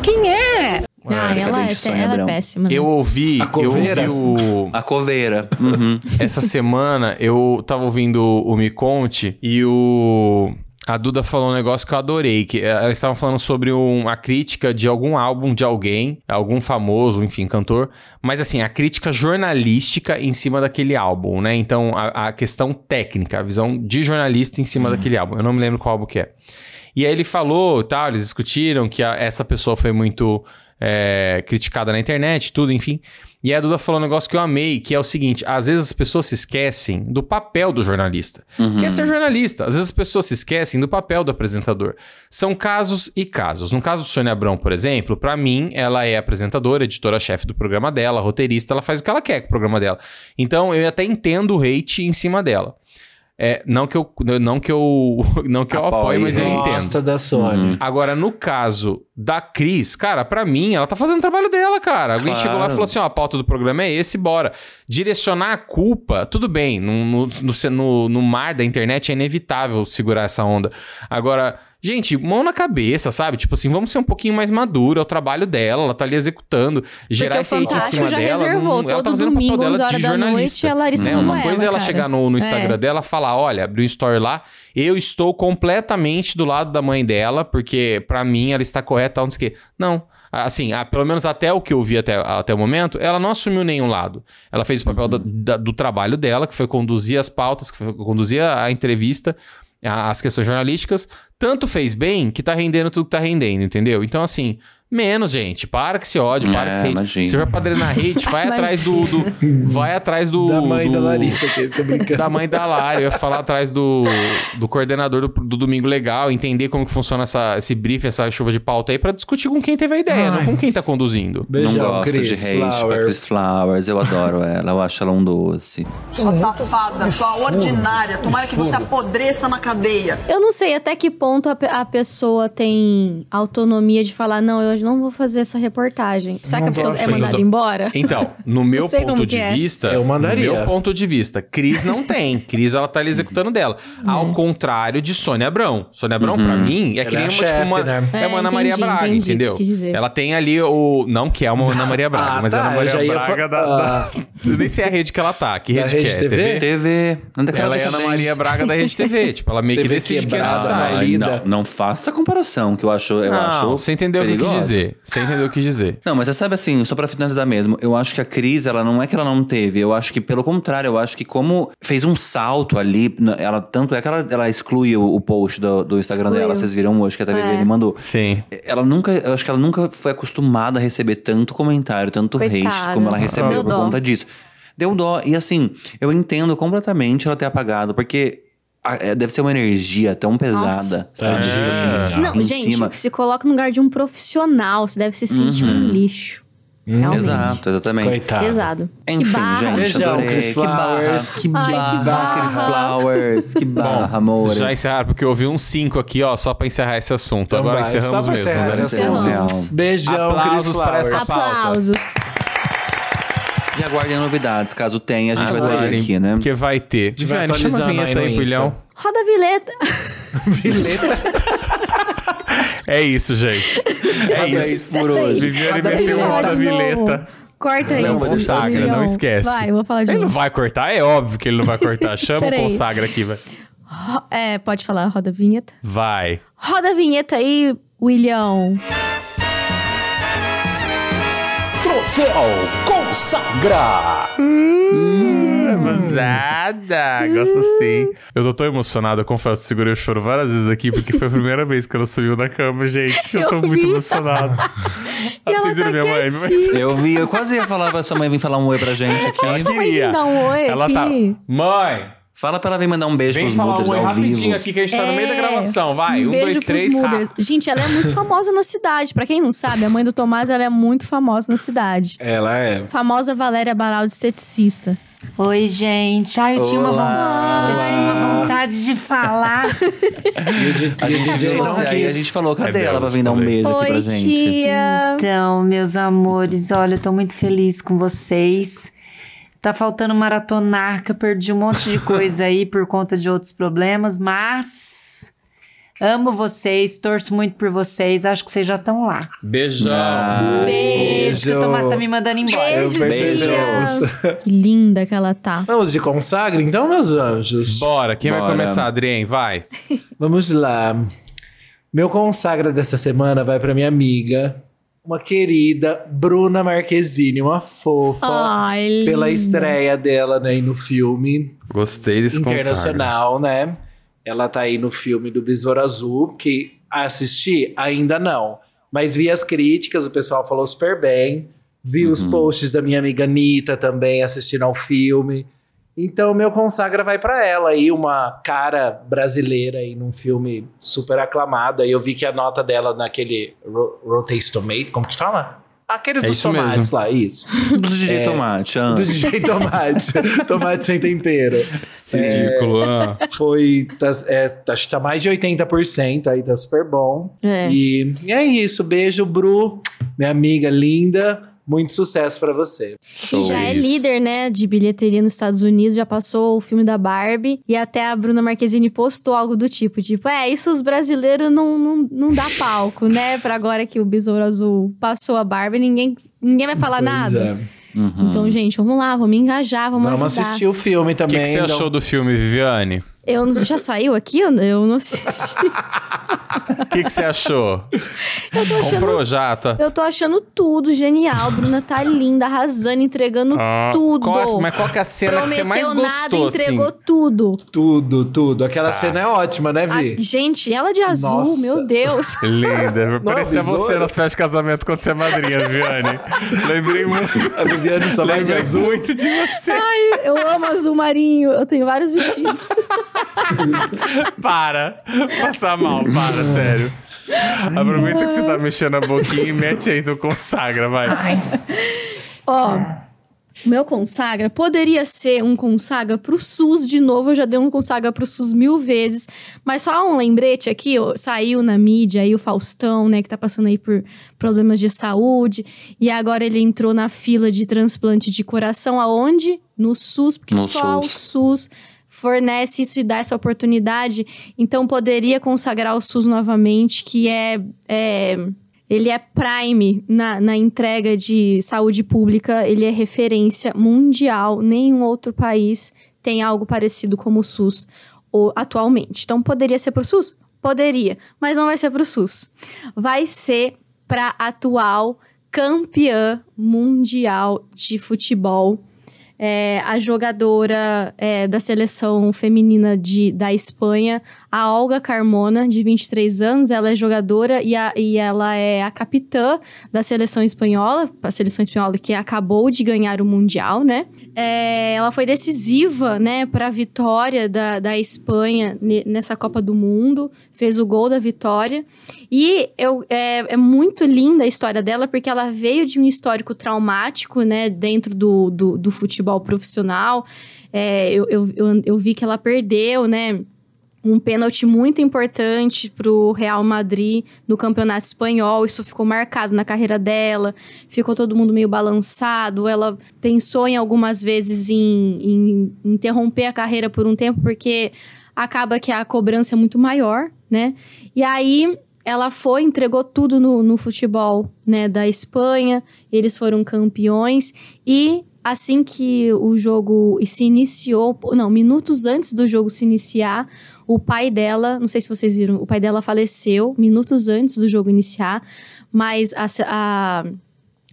Quem é? Ah, ela, é, decadente Sônia ela é péssima. né? Eu ouvi, eu coveira? ouvi o... A coveira. Uhum. Essa semana eu tava ouvindo o Me Conte e o. A Duda falou um negócio que eu adorei, que eh, elas estavam falando sobre um- a crítica de algum álbum de alguém, algum famoso, enfim, cantor, mas assim, a crítica jornalística em cima daquele álbum, né? Então, a, a questão técnica, a visão de jornalista em cima daquele álbum. Eu não me lembro qual álbum que é. E aí ele falou, tal, eles discutiram que a- essa pessoa foi muito é, criticada na internet, tudo, enfim. E a Duda falou um negócio que eu amei, que é o seguinte: às vezes as pessoas se esquecem do papel do jornalista. Que é ser jornalista. Às vezes as pessoas se esquecem do papel do apresentador. São casos e casos. No caso do Sônia Abrão, por exemplo, pra mim, ela é apresentadora, editora-chefe do programa dela, roteirista, ela faz o que ela quer com o programa dela. Então eu até entendo o hate em cima dela. É, não que eu não que eu [laughs] não que eu apoie, mas eu entendo. Gosta da Sônia. Agora, no caso da Cris, cara, pra mim, ela tá fazendo o trabalho dela, cara. Alguém Claro. chegou lá e falou assim: ó, a pauta do programa é esse, bora. Direcionar a culpa, tudo bem. No, no, no- no mar da internet é inevitável segurar essa onda. Agora. Gente, mão na cabeça, sabe? Tipo assim, vamos ser um pouquinho mais maduro. É o trabalho dela, ela tá ali executando. Gerar esse hate em cima já dela. reservou não- ela tá fazendo o papel dela 11 horas de da noite, jornalista. a Larissa né? Uma coisa é ela cara. chegar no, no Instagram É. dela falar: olha, abriu um story lá, eu estou completamente do lado da mãe dela, porque pra mim ela está correta, tal, não sei o quê. Não. Assim, ah, pelo menos até o que eu vi até, até o momento, ela não assumiu nenhum lado. Ela fez o papel da- da- do trabalho dela, que foi conduzir as pautas, que foi conduzir a entrevista, a- as questões jornalísticas. Tanto fez bem que tá rendendo tudo que tá rendendo, entendeu? Então, assim, menos, gente. Para que se ódio, para É, que se hate. imagina. Se vai pra drenar hate, vai [laughs] atrás do, do- Vai atrás do. Da mãe da do- Larissa, que tô brincando. da mãe da Lara. Eu ia falar atrás do, do coordenador do, do Domingo Legal, entender como que funciona essa, esse brief, essa chuva de pauta aí, pra discutir com quem teve a ideia, não com quem tá conduzindo. não gosto de hate pra Chris Flowers. Eu adoro ela. Eu acho ela um doce. Sua safada, sua ordinária. Tomara que você apodreça na cadeia. Eu não sei até que ponto a, a pessoa tem autonomia de falar, não, eu hoje não vou fazer essa reportagem. Será que a pessoa é mandada tô- embora? Então, no [laughs] meu ponto de que é. vista, Eu mandaria. no meu ponto de vista, Cris não tem. Cris, ela tá ali executando dela. Ao contrário de Sônia Abrão. Sônia Abrão, pra mim, é que nem é uma, chefe, tipo, uma, né? é uma É, Ana Maria entendi, Braga, entendi que entendeu? dizer. Ela tem ali o... Não que é uma Ana Maria Braga, Ah, mas é tá, a Ana Maria já ia Braga fa- da... da- Ah. [laughs] Eu nem sei a rede que ela tá. Que Da rede, Rede que é? TV? TV. Não Ela é Ana Maria Braga da Rede TV. [laughs] Tipo, ela meio que TV decide quem ela quebrada, sai. vai. Ai, Lida. não, não faça comparação, que eu acho. Eu acho você entendeu o que eu quis perigosa. Dizer. Você entendeu o que dizer. Não, mas você sabe assim, só pra finalizar mesmo, eu acho que a Cris, ela não é que ela não teve, eu acho que pelo contrário, eu acho que como fez um salto ali, ela tanto é que ela, ela exclui o, o post do, do Instagram Excluiu. dela, vocês viram hoje que a Viviane É. mandou. Sim. Ela nunca, eu acho que ela nunca foi acostumada a receber tanto comentário, tanto hate como ela recebeu Deu por dó. conta disso. Deu dó. E assim, eu entendo completamente ela ter apagado, porque deve ser uma energia tão pesada, sabe? É. Tipo assim, Não, em gente, cima. se coloca no lugar de um profissional, você deve se sentir Uhum. um lixo. Realmente. Exato, exatamente. Coitado. Pesado. Enfim, que barra. gente, Beijão, adorei. Chris que barra, Flowers. que Ai, que barra, barra. Chris Flowers, que barra, amor. Já encerraram, porque eu ouvi uns cinco aqui, ó, só pra encerrar esse assunto. Então Agora vai, encerramos só pra mesmo. encerrar né? esse Encerramos. assunto. Beijão, Aplausos Chris Flowers. Aplausos. E aguardem novidades, caso tenha, a gente vai trazer Aguardem, aqui, né? Porque vai ter. vai Viviane, chama a atualizando vinheta aí aí, no Insta. Pilhão. Roda a vileta. [laughs] É isso, gente. É Roda isso. por hoje. Viviane Roda a meteu vinheta vileta. Corta aí. Não isso. consagra, Não. não esquece. Vai, eu vou falar de Ele não novo. vai cortar? É óbvio que ele não vai cortar. [laughs] Chama o Peraí. consagra aqui, vai. Ro- É, pode falar, roda a vinheta. Vai. Roda a vinheta aí, William. Troféu Consagra! Abusada! Gosto sim. Eu tô tão emocionado, eu confesso, segurei o choro várias vezes aqui, porque foi a primeira vez que ela subiu da cama, gente. Eu tô Eu muito vi. emocionado. E ela Vocês tá minha mãe? Eu vi, eu quase ia falar pra sua mãe vir falar um oi pra gente aqui. Ela mãe queria. um oi Ela aqui. tá. Mãe! Fala pra ela vir mandar um beijo Vem pros mutters um oi ao rapidinho vivo. aqui que a gente tá no meio da É. gravação. Vai, um, beijo dois, pros três, Mooders. rápido. Gente, ela é muito [laughs] famosa na cidade. Pra quem não sabe, a mãe do Tomás ela é muito famosa na cidade. Ela é. Famosa Valéria Baraldo, esteticista. Oi, gente. Ai, eu tinha uma vontade, eu tinha uma vontade de falar. [laughs] E o A gente DJ viu não você aí, a gente falou, cadê É ela pra vir dar um beijo aqui pra Oi, gente? tia. Então, meus amores, olha, eu tô muito feliz com vocês. Tá faltando maratonarca, perdi um monte de coisa aí por conta de outros problemas, mas amo vocês, torço muito por vocês, acho que vocês já estão lá. Beijão. Ah, Beijo, que o Tomás tá me mandando embora. Beijo, Beijo. [laughs] Que linda que ela tá. Vamos de consagra, então, meus anjos? Bora, quem vai Bora. começar, Adrien? Vai. Vamos lá. Meu consagra dessa semana vai pra minha amiga, uma querida Bruna Marquezine, uma fofa, Ai, pela estreia dela né, aí no filme Gostei desse consagra. internacional, né? Ela tá aí no filme do Besouro Azul, que assisti ainda não. Mas vi as críticas, o pessoal falou super bem. Vi os posts da minha amiga Anitta também assistindo ao filme. Então, meu consagra vai pra ela aí, uma cara brasileira aí num filme super aclamado. Aí eu vi que a nota dela naquele Ro Rotate Tomate, como que fala? Aquele É dos isso tomates mesmo. lá, isso. [laughs] Do DJ Tomate, ah. Do DJ [laughs] Tomate. tomate sem tempero. Ridículo, ah. Foi, tá, é, acho que tá mais de 80%, aí tá super bom. É. E, e é isso, beijo, Bru, minha amiga linda. Muito sucesso pra você. Que já é líder, né, de bilheteria nos Estados Unidos, já passou o filme da Barbie. E até a Bruna Marquezine postou algo do tipo, tipo, é, isso os brasileiros não, não, não dá palco, né? Pra agora que o Besouro Azul passou a Barbie, ninguém, ninguém vai falar Pois nada. é. Então, gente, vamos lá, vamos engajar, vamos, Vamos ajudar. assistir o filme O que, também. que você então. achou do filme, Viviane? Eu já saiu aqui? Eu, eu não assisti. O que, que você achou? Comprou já? Tá? Eu tô achando tudo genial. Bruna tá linda, arrasando, entregando Ah, tudo. qual- mas qual que é a cena que você mais Prometeu nada, gostou, entregou assim? tudo. Tudo, tudo. Aquela cena é ótima, né, Vi? A- gente, ela de azul, Nossa. meu Deus. [laughs] Linda. Parecia você nas festas de casamento quando você é madrinha, Viviane. Lembrei muito. A Viviane só vai de azul. muito de você. Ai, eu amo azul marinho. Eu tenho vários vestidos. [laughs] [laughs] Para. Passar mal, para, sério. Aproveita que você tá mexendo a boquinha e mete aí do consagra, vai. Ó, o meu consagra poderia ser um consagra pro SUS de novo. Eu já dei um consagra pro SUS mil vezes. Mas só um lembrete aqui, ó, saiu na mídia aí o Faustão, né, que tá passando aí por problemas de saúde. E agora ele entrou na fila de transplante de coração. Aonde? No SUS, porque No só SUS. o SUS fornece isso e dá essa oportunidade. Então poderia consagrar o SUS novamente, que é. é ele é prime na, na entrega de saúde pública, ele é referência mundial. Nenhum outro país tem algo parecido como o SUS o- atualmente. Então, poderia ser pro SUS? Poderia, mas não vai ser pro SUS. Vai ser para atual campeã mundial de futebol. É, a jogadora é, da seleção feminina de, da Espanha, a Olga Carmona, de 23 anos. Ela é jogadora e, a- e ela é a capitã da seleção espanhola, a seleção espanhola que acabou de ganhar o Mundial, né? É, ela foi decisiva, né, para a vitória da, da Espanha ne- nessa Copa do Mundo, fez o gol da vitória. E eu, é, é muito linda a história dela, porque ela veio de um histórico traumático, né, dentro do, do, do futebol profissional. É, eu, eu, eu, eu vi que ela perdeu, né? um pênalti muito importante pro Real Madrid no campeonato espanhol. Isso ficou marcado na carreira dela. Ficou todo mundo meio balançado. Ela pensou em algumas vezes em, em interromper a carreira por um tempo, porque acaba que a cobrança é muito maior, né? E aí ela foi, entregou tudo no, no futebol, né, da Espanha. Eles foram campeões e assim que o jogo se iniciou, não, minutos antes do jogo se iniciar, o pai dela, não sei se vocês viram, o pai dela faleceu minutos antes do jogo iniciar, mas a, a,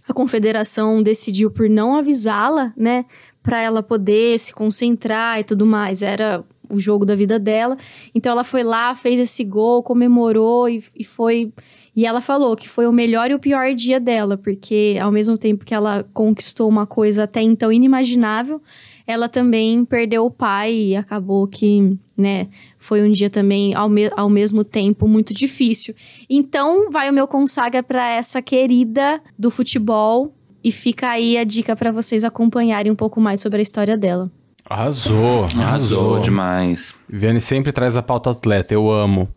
a confederação decidiu por não avisá-la, né, para ela poder se concentrar e tudo mais. Era o jogo da vida dela. Então ela foi lá, fez esse gol, comemorou e, e foi. E ela falou que foi o melhor e o pior dia dela, porque ao mesmo tempo que ela conquistou uma coisa até então inimaginável, ela também perdeu o pai e acabou que, né, foi um dia também ao, me ao mesmo tempo muito difícil. Então, vai o meu consagra para essa querida do futebol e fica aí a dica para vocês acompanharem um pouco mais sobre a história dela. Arrasou, arrasou. Arrasou demais. Viane sempre traz a pauta atleta, eu amo.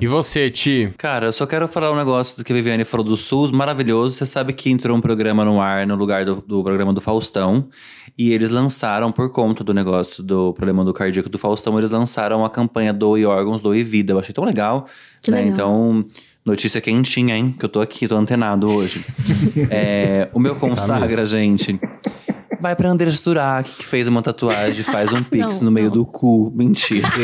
E você, Ti? Cara, eu só quero falar um negócio do que a Viviane falou do SUS, maravilhoso. Você sabe que entrou um programa no ar no lugar do, do programa do Faustão. E eles lançaram, por conta do negócio do problema do cardíaco do Faustão, eles lançaram a campanha Doe Órgãos, Doe Vida. Eu achei tão legal. Que né? legal. Então, notícia quentinha, hein? Que eu tô aqui, tô antenado hoje. [laughs] É, o meu consagra, gente. Vai pra André Surak, que fez uma tatuagem, faz um [laughs] pix Não, no meio do cu. Mentira. [laughs]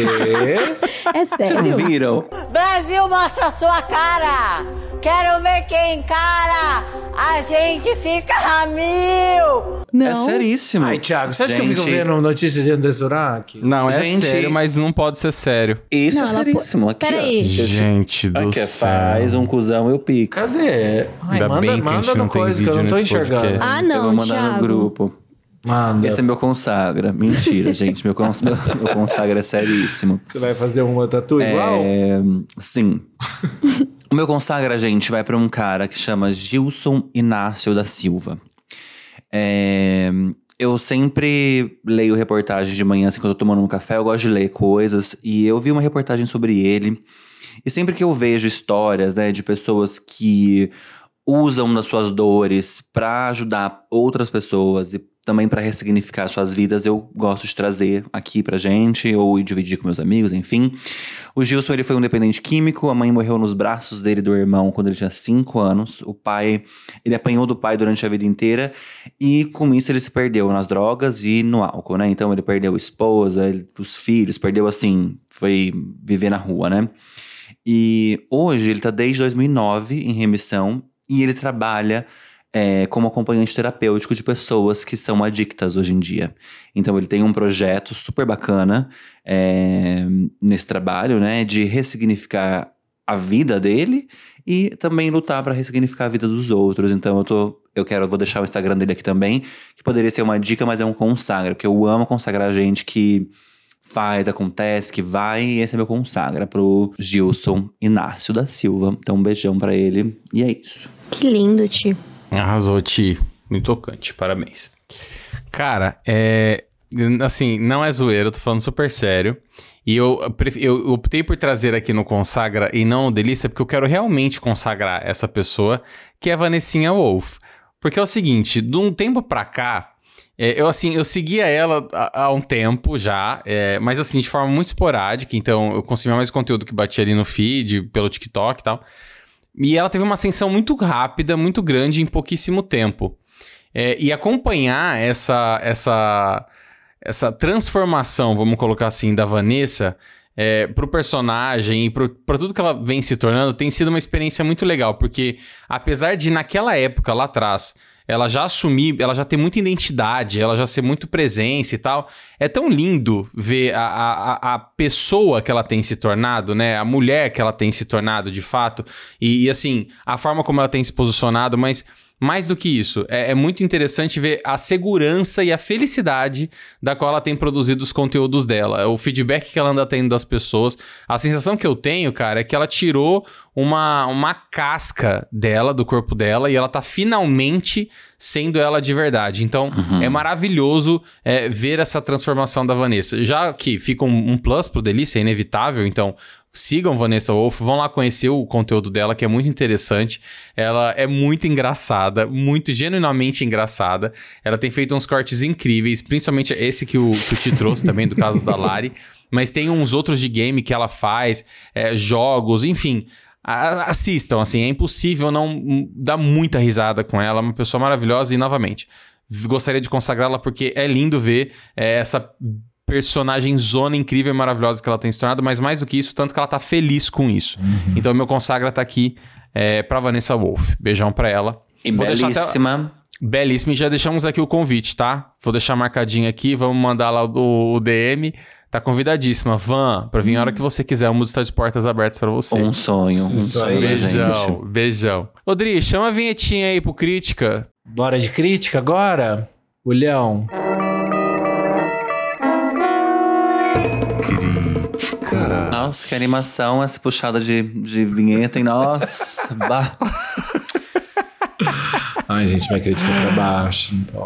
É Vocês não sério. viram? Brasil, mostra a sua cara! Quero ver quem encara! A gente fica a mil! Não. É seríssimo. Ai, Thiago, você acha que eu fico Gente, vendo notícias de Andesurac? Não, é Gente- sério, mas não pode ser sério. Isso Não, é seríssimo. po- Aqui, Peraí. ó. Gente do Aqui, é, céu. faz um cuzão e o Pix. Cadê? Ai, Ainda manda, bem que a gente manda no não coisa que eu não tô enxergando. podcast. Ah, Isso eu vou não, mandar no Thiago. grupo. Manda. Esse é meu consagra. Mentira, [laughs] gente. Meu, cons... meu, meu consagra é seríssimo. Você vai fazer uma tatu igual? É, sim. o meu consagra, gente, vai pra um cara que chama Gilson Inácio da Silva. É, eu sempre leio reportagens de manhã, assim, quando eu tô tomando um café, eu gosto de ler coisas. E eu vi uma reportagem sobre ele. E sempre que eu vejo histórias, né, de pessoas que usam das suas dores pra ajudar outras pessoas e também pra ressignificar suas vidas, eu gosto de trazer aqui pra gente ou dividir com meus amigos, enfim. O Gilson, ele foi um dependente químico, a mãe morreu nos braços dele do irmão quando ele tinha 5 anos. O pai, ele apanhou do pai durante a vida inteira e com isso ele se perdeu nas drogas e no álcool, né? Então ele perdeu a esposa, os filhos, perdeu assim, foi viver na rua, né? E hoje ele tá desde 2009 em remissão e ele trabalha é, como acompanhante terapêutico de pessoas que são adictas hoje em dia. Então ele tem um projeto super bacana é, nesse trabalho, né? De ressignificar a vida dele e também lutar para ressignificar a vida dos outros. Então eu tô. Eu quero, vou deixar o Instagram dele aqui também, que poderia ser uma dica, mas é um consagra, porque eu amo consagrar gente que faz, acontece, que vai, e esse é meu consagra pro Gilson Inácio da Silva. Então um beijão pra ele, e é isso. Que lindo, Ti. Arrasou, Ti. Muito tocante, parabéns. Cara, é. Assim, não é zoeira, eu tô falando super sério. E eu, eu optei por trazer aqui no Consagra e não no Delícia, porque eu quero realmente consagrar essa pessoa, que é a Vanessinha Wolf. Porque é o seguinte, de um tempo pra cá, é, eu assim, eu seguia ela há, há um tempo já, é, mas assim, de forma muito esporádica, então eu consumia mais conteúdo que batia ali no feed, pelo TikTok e tal. E ela teve uma ascensão muito rápida, muito grande em pouquíssimo tempo. É, e acompanhar essa, essa, essa transformação, vamos colocar assim, da Vanessa é, pro personagem e pro, pra tudo que ela vem se tornando, tem sido uma experiência muito legal, porque apesar de naquela época, lá atrás, ela já assumir, ela já ter muita identidade, ela já ser muito presença e tal, é tão lindo ver a, a, a- pessoa que ela tem se tornado, né? A mulher que ela tem se tornado de fato, e, e, assim, a forma como ela tem se posicionado, mas mais do que isso, é, é muito interessante ver a segurança e a felicidade da qual ela tem produzido os conteúdos dela, o feedback que ela anda tendo das pessoas. A sensação que eu tenho, cara, é que ela tirou uma, uma casca dela, do corpo dela, e ela tá finalmente sendo ela de verdade. Então, é maravilhoso é, ver essa transformação da Vanessa. Já que fica um, um plus pro Delícia, é inevitável, então sigam Vanessa Wolff, vão lá conhecer o conteúdo dela, que é muito interessante. Ela é muito engraçada, muito genuinamente engraçada. Ela tem feito uns cortes incríveis, principalmente esse que o, que Ti trouxe também, do caso da Lari. [laughs] Mas tem uns outros de game que ela faz, é, jogos, enfim. Assistam, assim, é impossível não dar muita risada com ela. É uma pessoa maravilhosa e, novamente, gostaria de consagrá-la porque é lindo ver é, essa personagem zona incrível e maravilhosa que ela tem se tornado, mas mais do que isso, tanto que ela tá feliz com isso. Então, meu consagra tá aqui é, pra Vanessa Wolff. Beijão pra ela. E Vou deixar até- belíssima. Belíssima, e já deixamos aqui o convite, tá? Vou deixar marcadinho aqui, vamos mandar lá o, o DM. Tá convidadíssima. Van, pra vir a hora que você quiser, o mundo está de portas abertas pra você. Um sonho, um sonho, Beijão, gente. beijão. Odri, chama a vinhetinha aí pro Crítica. Bora de crítica agora? Olhão. Nossa, que animação essa puxada de, de vinheta, hein? Nossa, [laughs] bah. Ai, gente, minha crítica é pra baixo. Então.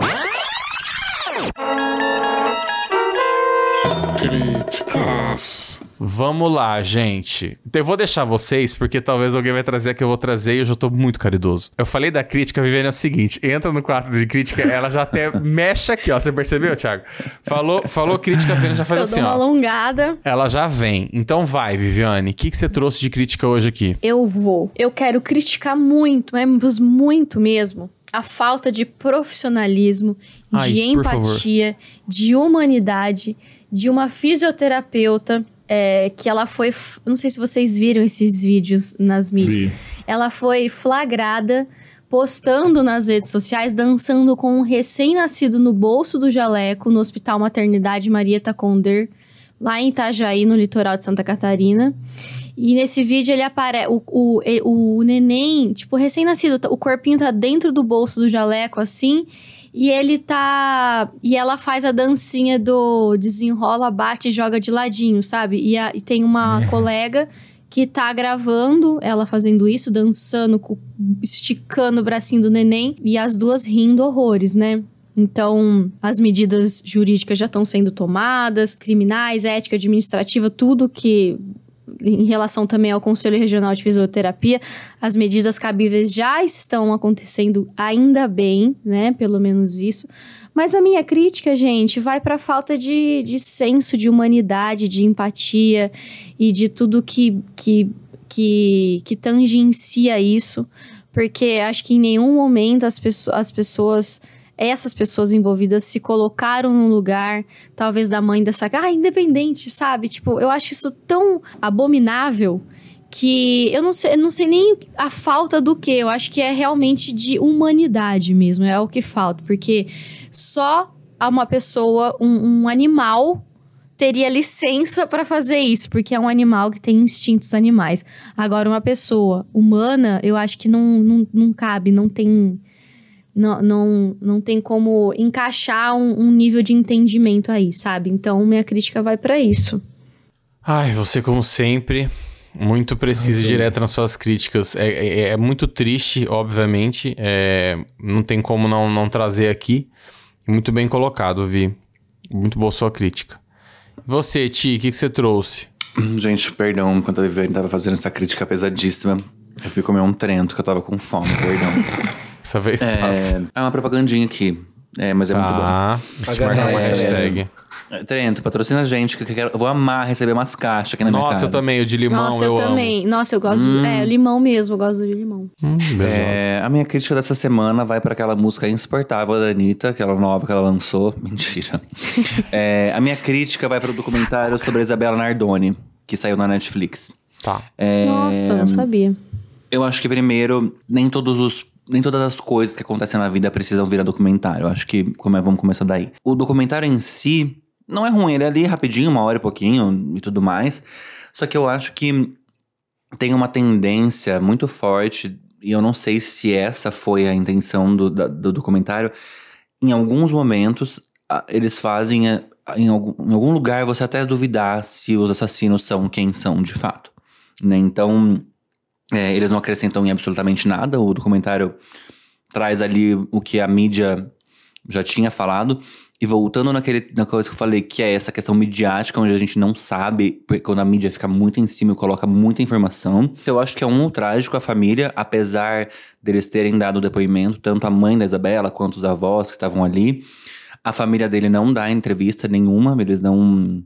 Vamos lá, gente. Eu vou deixar vocês, porque talvez alguém vai trazer a que eu vou trazer e eu já tô muito caridoso. Eu falei da crítica, Viviane, é o seguinte: entra no quadro de crítica, ela já até [laughs] mexe aqui, ó. Você percebeu, Thiago? Falou, falou crítica, a Viviane já faz eu assim, dou uma ó. alongada. Ela já vem. Então vai, Viviane. O que, que você trouxe de crítica hoje aqui? Eu vou. Eu quero criticar muito, mas muito mesmo, a falta de profissionalismo, Ai, de empatia, de humanidade, de uma fisioterapeuta é, que ela foi. Não sei se vocês viram esses vídeos nas mídias. Vi. Ela foi flagrada postando nas redes sociais, dançando com um recém-nascido no bolso do jaleco no Hospital Maternidade Marieta Conder, lá em Itajaí, no litoral de Santa Catarina. E nesse vídeo ele aparece. O, o, o neném, tipo, recém-nascido, tá- o corpinho tá dentro do bolso do jaleco, assim. E ele tá. E ela faz a dancinha do desenrola, bate e joga de ladinho, sabe? E, a- e tem uma colega que tá gravando ela fazendo isso, dançando, esticando o bracinho do neném. E as duas rindo horrores, né? Então, as medidas jurídicas já estão sendo tomadas, criminais, ética administrativa, tudo que em relação também ao Conselho Regional de Fisioterapia, as medidas cabíveis já estão acontecendo ainda bem, né? Pelo menos isso. Mas a minha crítica, gente, vai para a falta de, de senso de humanidade, de empatia e de tudo que, que, que, que tangencia isso. Porque acho que em nenhum momento as, pesso as pessoas essas pessoas envolvidas se colocaram no lugar, talvez da mãe dessa. Ah, independente, sabe? Tipo, eu acho isso tão abominável que eu não sei, eu não sei nem a falta do que. Eu acho que é realmente de humanidade mesmo, é o que falta. Porque só uma pessoa, um, um animal. Teria licença para fazer isso, porque é um animal que tem instintos animais. Agora, uma pessoa humana, eu acho que não, não, não cabe, não tem não, não, não tem como encaixar um, um nível de entendimento aí, sabe? Então, minha crítica vai pra isso. Ai, você, como sempre, muito preciso e direto nas suas críticas. É, é- é muito triste, obviamente. é, não tem como não, não trazer aqui. Muito bem colocado, Vi. Muito boa sua crítica. E Você, Ti, o que, que você trouxe? [clears throat] Gente, perdão, enquanto a Viviane tava fazendo essa crítica pesadíssima, eu fui comer um trento que eu tava com fome, perdão. [laughs] Essa vez é, passa. é uma propagandinha aqui. É, mas é muito bom. Tá. Deixa eu marcar uma hashtag. É, Trento, patrocina a gente, que eu, quero, eu vou amar receber umas caixas aqui na minha Nossa, casa. eu também, o de limão Nossa, eu, eu, amo. também. Nossa, eu gosto Hum. do. É, limão mesmo, eu gosto do de limão. É, a minha crítica dessa semana vai para aquela música insuportável da Anitta, aquela nova que ela lançou. [laughs] Mentira. É, a minha crítica vai para o documentário sobre a Isabela Nardoni, que saiu na Netflix. Tá. Nossa, não sabia. Eu acho que primeiro, nem todos os. Nem todas as coisas que acontecem na vida precisam virar documentário. Eu acho que como é, vamos começar daí. O documentário em si não é ruim, ele é ali rapidinho, uma hora e pouquinho e tudo mais. Só que eu acho que tem uma tendência muito forte, e eu não sei se essa foi a intenção do, da- do documentário. Em alguns momentos, eles fazem. a- Em algum, em algum lugar você até duvidar se os assassinos são quem são de fato. Né? Então, é, eles não acrescentam em absolutamente nada. O documentário traz ali o que a mídia já tinha falado. E voltando naquele, na coisa que eu falei, que é essa questão midiática, onde a gente não sabe, quando a mídia fica muito em cima e coloca muita informação. Eu acho que é um trágico a família, apesar deles terem dado o depoimento, tanto a mãe da Isabela quanto os avós que estavam ali. A família dele não dá entrevista nenhuma, eles não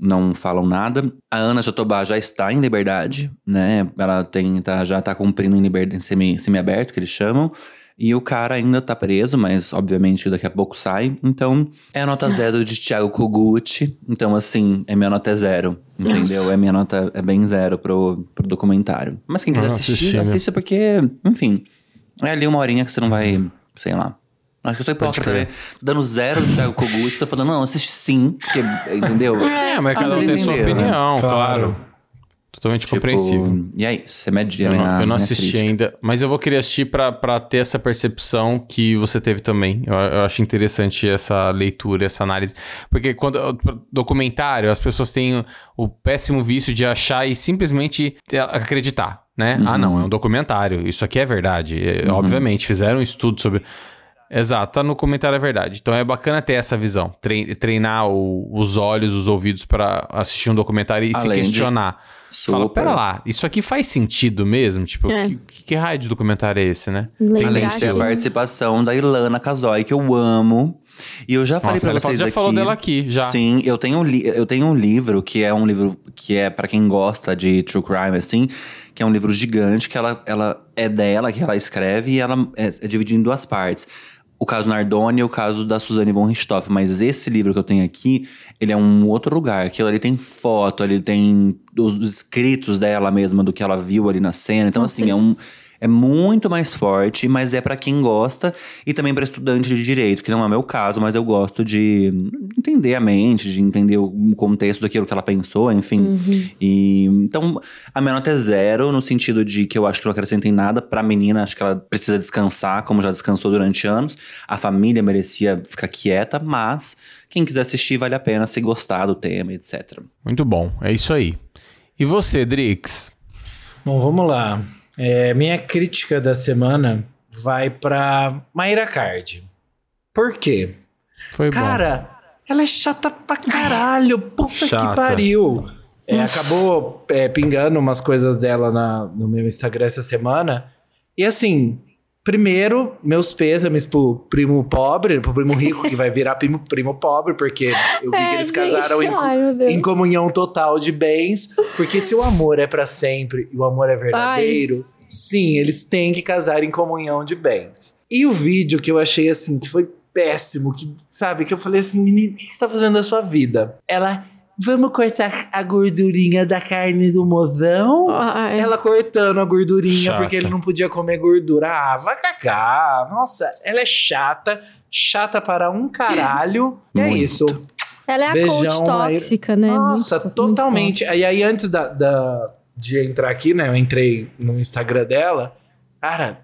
não falam nada. A Ana Jatobá já está em liberdade, né? Ela tem, tá, já tá cumprindo em liberdade semi, semi-aberto, que eles chamam. E o cara ainda tá preso, mas obviamente daqui a pouco sai. Então, é a nota zero de Thiago Koguchi. Então, assim, é minha nota é zero. Entendeu? Nossa. É minha nota é bem zero pro, pro documentário. Mas quem quiser Ah, assistir, assisti, assista porque, enfim, é ali uma horinha que você não vai, sei lá. Acho que eu sou hipócrita, né? Tô dando zero do Thiago Koguchi, tô falando, não, assiste sim, porque, entendeu? [laughs] É, mas cada um tem sua entenderam, né? opinião, claro. Totalmente compreensível. E é isso, é minha, Eu não, minha- eu não assisti crítica. ainda, mas eu vou querer assistir pra, pra ter essa percepção que você teve também. Eu, eu acho interessante essa leitura, essa análise. Porque quando documentário, as pessoas têm o, o péssimo vício de achar e simplesmente acreditar, né? Ah, não, é um documentário. Isso aqui é verdade. É, Obviamente, fizeram um estudo sobre. Exato, tá no comentário é verdade. Então é bacana ter essa visão, tre- treinar o- os olhos, os ouvidos pra assistir um documentário e se Além de- questionar. Fala, Super. pera lá, isso aqui faz sentido mesmo? Tipo, É. que, que, que raio de documentário é esse, né? Além de ter a participação da Ilana Casoy, que eu amo. E eu já falei Nossa, pra ela vocês já aqui. falou dela aqui, já. Sim, eu tenho, um li- eu tenho um livro que é um livro que é pra quem gosta de true crime, assim, que é um livro gigante, que ela, ela é dela, que ela escreve, e ela é, é dividido em duas partes. O caso Nardoni e o caso da Suzane von Richthofen. Mas esse livro que eu tenho aqui, ele é um outro lugar. Aquilo ali tem foto, ele tem os, os escritos dela mesma, do que ela viu ali na cena. Então, assim, é um, É muito mais forte, mas é pra quem gosta e também pra estudante de direito, que não é o meu caso, mas eu gosto de entender a mente, de entender o contexto daquilo que ela pensou, enfim. Uhum. E então a minha nota é zero, no sentido de que eu acho que não acrescenta em nada. Pra menina, acho que ela precisa descansar, como já descansou durante anos. A família merecia ficar quieta, mas quem quiser assistir, vale a pena se gostar do tema, etc. Muito bom, é isso aí. E você, Drix? Bom, vamos lá. É, minha crítica da semana vai pra Mayra Card. Por quê? Foi bom. Cara, ela é chata pra caralho. Puta Chata. que pariu. É, acabou é, pingando umas coisas dela na- no meu Instagram essa semana. E assim, primeiro, meus pêsames pro primo pobre, pro primo rico que vai virar primo, primo pobre, porque eu vi É, que eles gente. casaram em, Ai, em comunhão total de bens. Porque se o amor é pra sempre e o amor é verdadeiro, sim, eles têm que casar em comunhão de bens. E o vídeo que eu achei assim, que foi péssimo, que, sabe, que eu falei assim, menino, o que que você tá fazendo da sua vida? Ela. Vamos cortar a gordurinha da carne do mozão? Ela cortando a gordurinha Chata. porque ele não podia comer gordura. Ah, vai cagar. Nossa, ela é chata, chata para um caralho. E é isso. Ela é a Beijão, coach tóxica, né? Nossa, Muito- totalmente. muito E aí, antes da, da- de entrar aqui, né? Eu entrei no Instagram dela. Cara,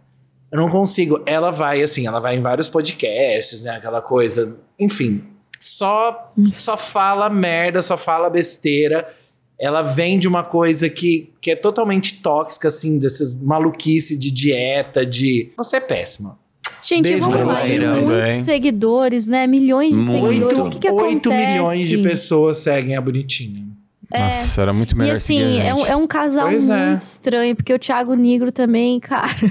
eu não consigo. Ela vai, assim, ela vai em vários podcasts, né? Aquela coisa. Enfim, só, só fala merda, só fala besteira. Ela vem de uma coisa que, que é totalmente tóxica, assim, dessas maluquice de dieta, de. Você é péssima. Gente, Beijo, vamos lá. Muitos seguidores, né? Milhões de seguidores. O que, que 8 acontece? milhões de pessoas seguem a bonitinha. Nossa, era muito E melhor assim, seguir a é um, é um casal Pois muito é. estranho, porque o Thiago Negro também, cara. [laughs] pra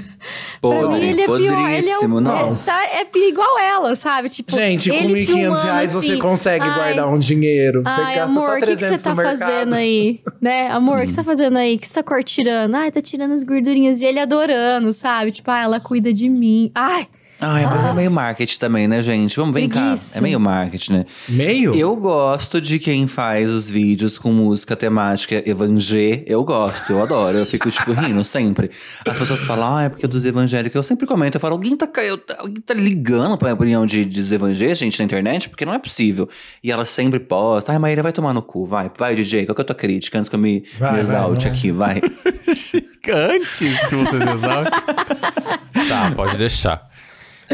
Podre, mim, ele é pior. Ele é, um, é, tá- é igual ela, sabe? Tipo, Gente, com ele 1.500 filmando reais você assim, consegue "Ai, guardar um dinheiro. Você Ai, gasta amor, só o que, que 300 você tá no mercado. fazendo aí? Né? Amor, o que você tá fazendo aí? O que você tá tirando? Ai, tá tirando as gordurinhas. E ele adorando, sabe? Tipo, ah, ela cuida de mim. Ai, Ai, mas é meio marketing também, né, gente? Vamos vem Preguiça. cá. É meio marketing, né? Meio? Eu gosto de quem faz os vídeos com música temática evangé. Eu gosto, eu adoro. Eu fico, tipo, rindo sempre. As pessoas falam, ah, é porque dos evangélicos. Eu sempre comento, eu falo, alguém tá, eu- alguém tá ligando pra opinião de, dos evangélicos, gente, na internet? Porque não é possível. E ela sempre posta, ai, Maíra, vai tomar no cu, vai. Vai, DJ, qual que é a tua crítica? Antes que eu me, Vai, me exalte vai, aqui, vai. [laughs] Antes que vocês exaltem. tá, pode deixar.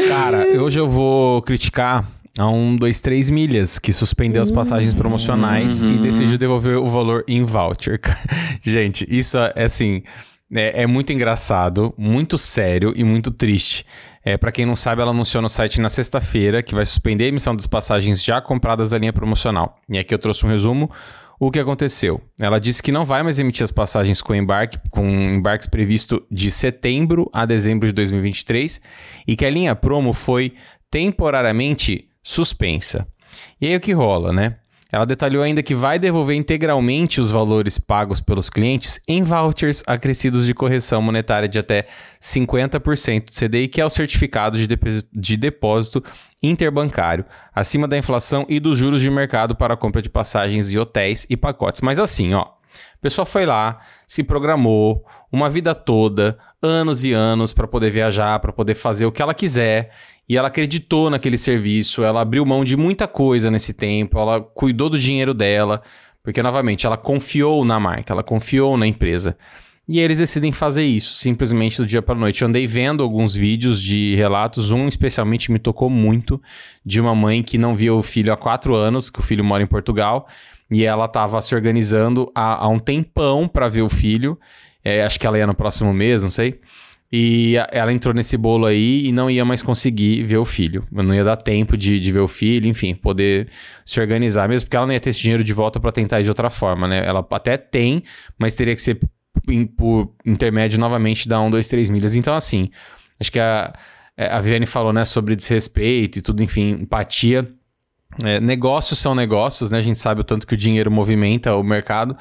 Cara, hoje eu vou criticar a um, dois, três milhas que suspendeu as passagens promocionais e decidiu devolver o valor em voucher. [laughs] Gente, isso é assim. É, é muito engraçado, muito sério e muito triste. É, para quem não sabe, ela anunciou no site na sexta-feira que vai suspender a emissão das passagens já compradas da linha promocional. E aqui eu trouxe um resumo. O que aconteceu? Ela disse que não vai mais emitir as passagens com embarque, com embarques previsto de setembro a dezembro de 2023 e que a linha promo foi temporariamente suspensa. E aí o que rola, né? Ela detalhou ainda que vai devolver integralmente os valores pagos pelos clientes em vouchers acrescidos de correção monetária de até 50% do CDI, que é o certificado de depósito, de depósito interbancário, acima da inflação e dos juros de mercado para a compra de passagens de hotéis e pacotes. Mas assim, ó, a pessoa foi lá, se programou uma vida toda, anos e anos para poder viajar, para poder fazer o que ela quiser, e ela acreditou naquele serviço, ela abriu mão de muita coisa nesse tempo, ela cuidou do dinheiro dela, porque novamente ela confiou na marca, ela confiou na empresa. E eles decidem fazer isso, simplesmente do dia para noite. Eu andei vendo alguns vídeos de relatos, um especialmente me tocou muito, de uma mãe que não via o filho há quatro anos, que o filho mora em Portugal, e ela estava se organizando há, há um tempão para ver o filho. É, acho que ela ia no próximo mês, não sei. E ela entrou nesse bolo aí e não ia mais conseguir ver o filho. Não ia dar tempo de, de ver o filho, enfim, poder se organizar mesmo, porque ela não ia ter esse dinheiro de volta para tentar de outra forma, né? Ela até tem, mas teria que ser por intermédio novamente da 1, 2, 3 milhas. Então, assim, acho que a, a Viviane falou, né, sobre desrespeito e tudo, enfim, empatia. É, negócios são negócios, né? A gente sabe o tanto que o dinheiro movimenta o mercado.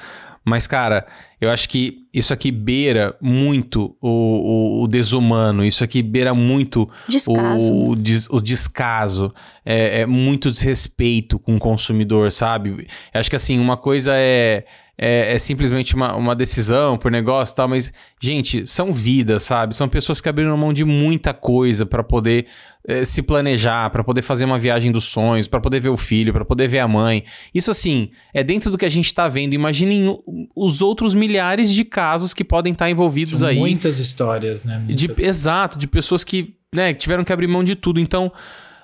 Mas, cara, eu acho que isso aqui beira muito o, o, o desumano, isso aqui beira muito Descaso, o, des- o descaso, é, é muito desrespeito com o consumidor, sabe? Eu acho que assim, uma coisa é, é, é simplesmente uma, uma decisão por negócio e tal, mas, gente, são vidas, sabe? São pessoas que abriram mão de muita coisa para poder é, se planejar, para poder fazer uma viagem dos sonhos, para poder ver o filho, para poder ver a mãe. Isso, assim, é dentro do que a gente tá vendo. Imaginem os outros milhares de casos que podem estar envolvidos São aí. muitas histórias, né? De, exato, de pessoas que né, tiveram que abrir mão de tudo. Então,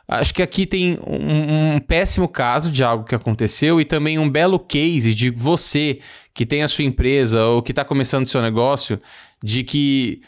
acho que aqui tem um, um péssimo caso de algo que aconteceu e também um belo case de você que tem a sua empresa ou que está começando seu negócio, de que.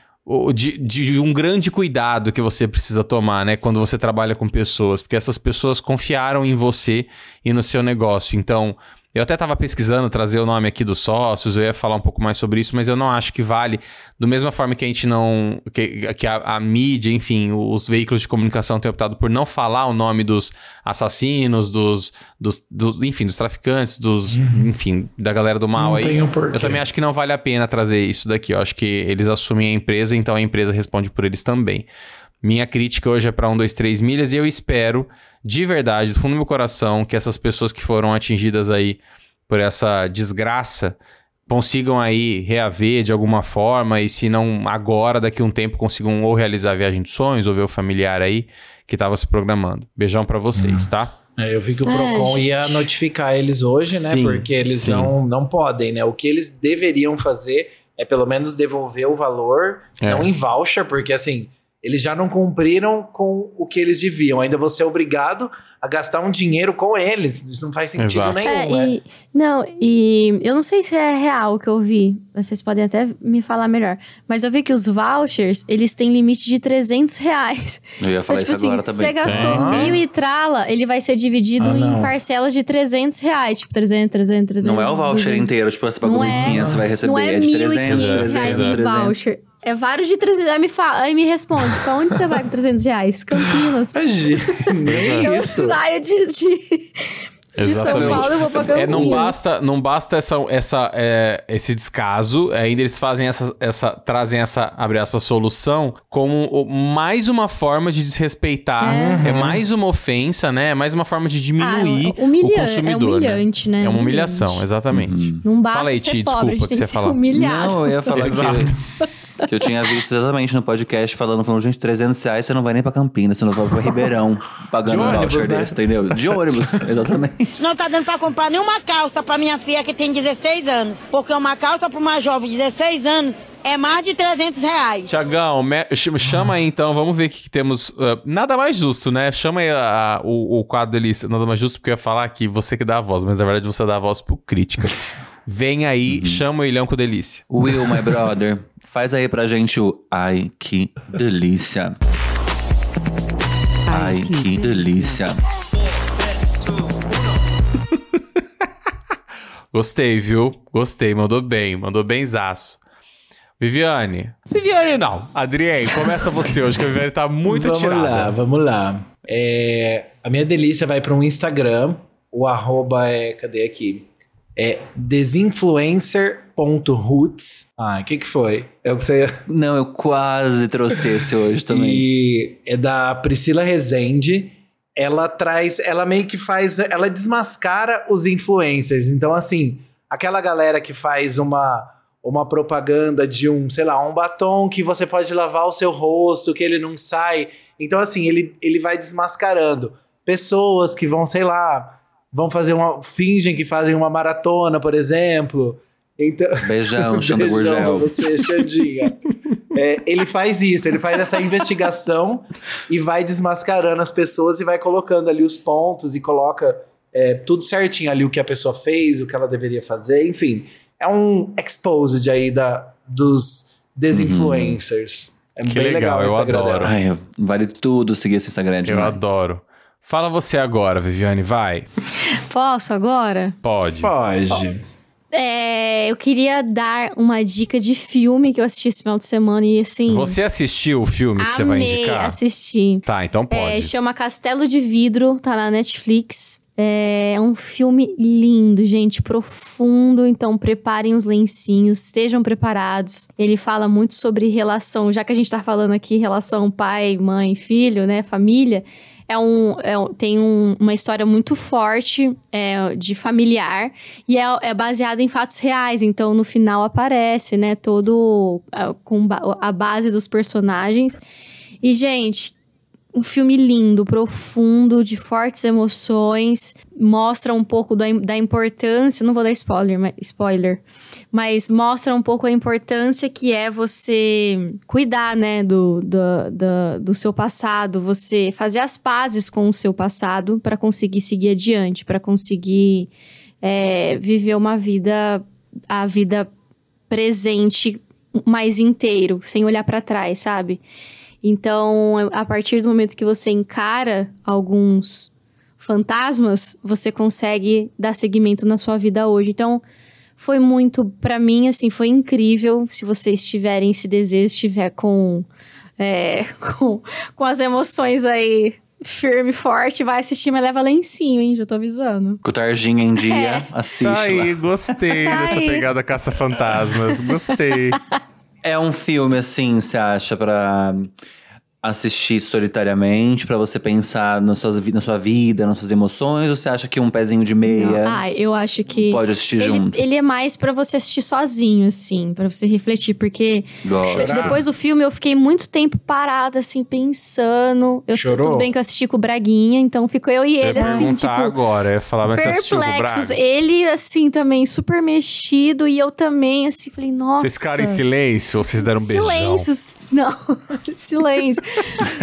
De, de um grande cuidado que você precisa tomar, né? Quando você trabalha com pessoas, porque essas pessoas confiaram em você e no seu negócio. Então, eu até estava pesquisando trazer o nome aqui dos sócios, eu ia falar um pouco mais sobre isso, mas eu não acho que vale. Do mesma forma que a gente não. que, que a, a mídia, enfim, os veículos de comunicação têm optado por não falar o nome dos assassinos, dos. dos, dos- enfim, dos traficantes, dos. enfim, da galera do mal Não aí. porquê. eu também acho que não vale a pena trazer isso daqui. Eu acho que eles assumem a empresa, então a empresa responde por eles também. Minha crítica hoje é para 1, 2, 3 milhas e eu espero, de verdade, do fundo do meu coração, que essas pessoas que foram atingidas aí por essa desgraça consigam aí reaver de alguma forma e se não agora, daqui a um tempo consigam ou realizar a viagem dos sonhos ou ver o familiar aí que tava se programando. Beijão para vocês, tá? É, eu vi que o É, Procon gente. ia notificar eles hoje, né? Sim, porque eles sim. não, não podem, né? O que eles deveriam fazer é pelo menos devolver o valor, É. não em voucher, porque assim, eles já não cumpriram com o que eles deviam. Ainda você é obrigado a gastar um dinheiro com eles. Isso não faz sentido Exato. nenhum, É, né? e, não, e eu não sei se é real o que eu vi. Vocês podem até me falar melhor. Mas eu vi que os vouchers, eles têm limite de 300 reais. Eu ia falar Então, tipo isso agora assim, também. você gastou Tem, tem. mil e trala, ele vai ser dividido Ah, em parcelas de 300 reais. Tipo, 300, 300, 300. Não é o voucher 200. inteiro, tipo, você pagou Não é- 1.500, você vai receber. Não é de 300, 1.500 reais 300, em 300. voucher. É vários de 300. Aí me, fala, aí me responde, pra onde você vai com 300 reais? Campinas. Imagina, eu isso. saio de, de, de São Exatamente. Paulo e vou pra Campinas. É, não basta, não basta essa, essa, é, esse descaso, ainda eles fazem essa, essa, trazem essa, abre aspas, solução como o- mais uma forma de desrespeitar, É. é, mais uma ofensa, né? É mais uma forma de diminuir Ah, humilha- o consumidor. é humilhante, né? É uma humilhação, exatamente. Não basta Fala aí, ser Ti, pobre, a gente desculpa tem que você ser falar. humilhado. Não, eu ia falar Exato. que, [laughs] que eu tinha visto exatamente no podcast falando, falando, gente, 300 reais você não vai nem pra Campinas, você não vai pra Ribeirão pagando De um ônibus, voucher né? desse, entendeu? De ônibus, [laughs] exatamente. Não tá dando pra comprar nenhuma calça pra minha filha que tem 16 anos. Porque uma calça pra uma jovem de 16 anos é mais de 300 reais. Tiagão, me- ch- chama aí então, vamos ver o que, que temos. ah, nada mais justo, né? Chama aí a- a- o, o quadro dele, nada mais justo, porque eu ia falar que você que dá a voz, mas na verdade você dá a voz pro críticas. [laughs] Vem aí, chama o Ilhão com delícia. Will, my [laughs] brother, faz aí pra gente o Ai, que delícia. Ai, que delícia. [laughs] Gostei, viu? Gostei, mandou bem, mandou benzaço. Viviane. Viviane não. Adrien, começa você hoje, que a Viviane tá muito vamos tirada. lá, vamos lá. É, a minha delícia vai para um Instagram. O arroba é. Cadê aqui? É desinfluencer.roots. Ah, o que que foi? Eu [laughs] sei. Não, eu quase trouxe esse hoje [laughs] também. E é da Priscila Rezende. Ela traz, ela meio que faz, ela desmascara os influencers. Então, assim, aquela galera que faz uma, uma propaganda de um, sei lá, um batom que você pode lavar o seu rosto, que ele não sai. Então, assim, ele, ele vai desmascarando. Pessoas que vão, sei lá, vão fazer uma. fingem que fazem uma maratona, por exemplo. Então, Beijão, [laughs] Xanda Beijão pra Gurgel. você, Xandinha. É, ele faz isso, ele faz essa investigação e vai desmascarando as pessoas e vai colocando ali os pontos e coloca é, tudo certinho ali o que a pessoa fez, o que ela deveria fazer, enfim. É um exposed aí da, dos desinfluencers. É Que bem legal, legal, o eu Instagram adoro. Ai, vale tudo seguir esse Instagram é Eu demais. adoro. Fala você agora, Viviane, vai. Posso agora? Pode. Pode. É, eu queria dar uma dica de filme que eu assisti esse final de semana e assim. Você assistiu o filme que você vai amei indicar? assistir. Tá, então É, pode. chama Castelo de Vidro, tá na Netflix. É um filme lindo, gente, profundo. Então, preparem os lencinhos, estejam preparados. Ele fala muito sobre relação, já que a gente tá falando aqui relação pai, mãe, filho, né, família. É um, é tem um- uma história muito forte é, de familiar e é, é baseada em fatos reais. Então, no final aparece, né, todo ah, com ba- a base dos personagens. E, gente, um filme lindo, profundo, de fortes emoções. Mostra um pouco da, da importância. Não vou dar spoiler, mas, spoiler. Mas mostra um pouco a importância que é você cuidar, né, do, do, do, do seu passado. Você fazer as pazes com o seu passado para conseguir seguir adiante, para conseguir é, viver uma vida, a vida presente mais inteiro, sem olhar para trás, sabe? Então, a partir do momento que você encara alguns fantasmas, você consegue dar seguimento na sua vida hoje. Então, foi muito, pra mim, assim, foi incrível. Se vocês tiverem esse desejo, estiver com, é, [laughs] com, com as emoções aí firme, forte, vai assistir, mas leva lencinho, hein? Já tô avisando. Com o Targinha em dia, É. assiste Tá lá. aí, gostei Tá dessa aí. pegada caça-fantasmas. Gostei. [laughs] É um filme, assim, você acha, pra assistir solitariamente, pra você pensar nas suas, vi- na sua vida, nas suas emoções, ou você acha que um pezinho de meia Ah, eu acho que. pode assistir ele, junto? ele é mais pra você assistir sozinho, assim, pra você refletir, porque Gosto. depois do filme eu fiquei muito tempo parada, assim, pensando. Eu, Chorou? Tudo bem que eu assisti com o Braguinha, então ficou eu e Eu ele, ia assim, tipo. agora, eu o Perplexos. Ele, assim, também super mexido e eu também, assim, falei, nossa. Vocês ficaram em silêncio ou vocês deram um beijão? [laughs] [laughs] Silêncio. Não, silêncio.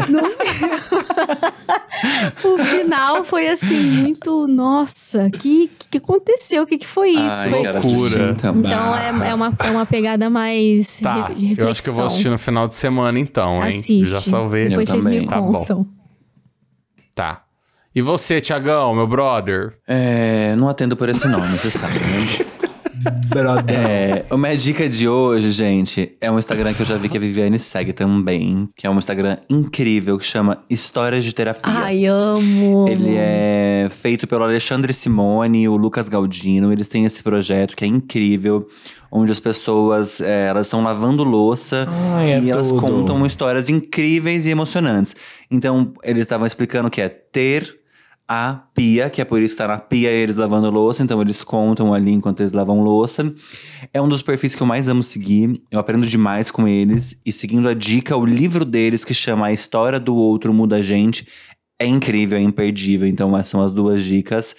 No- [laughs] o final foi assim, muito. Nossa, que que aconteceu? O que, que foi isso? Ai, foi... assistir, então. Então é, é, uma, é uma pegada mais Tá, re- de reflexão. eu acho que eu vou assistir no final de semana então, hein? Assiste. Já salvei. Depois vocês me Tá bom. contam. Tá. E você, Tiagão, meu brother? É, não atendo por esse nome, você sabe, né? [laughs] É, a minha dica de hoje, gente, é um Instagram que eu já vi que a Viviane segue também, que é um Instagram incrível que chama Histórias de Terapia. Ai, amo. Ele é feito pelo Alexandre Simone e o Lucas Galdino. Eles têm esse projeto que é incrível, onde as pessoas é, elas estão lavando louça Ai, é e elas tudo. contam histórias incríveis e emocionantes. Então, eles estavam explicando que é ter a pia, que é por isso que tá na pia eles lavando louça, então eles contam ali enquanto eles lavam louça. É um dos perfis que eu mais amo seguir, eu aprendo demais com eles. E seguindo a dica, o livro deles que chama A História do Outro Muda a Gente é incrível, é imperdível. Então essas são as duas dicas.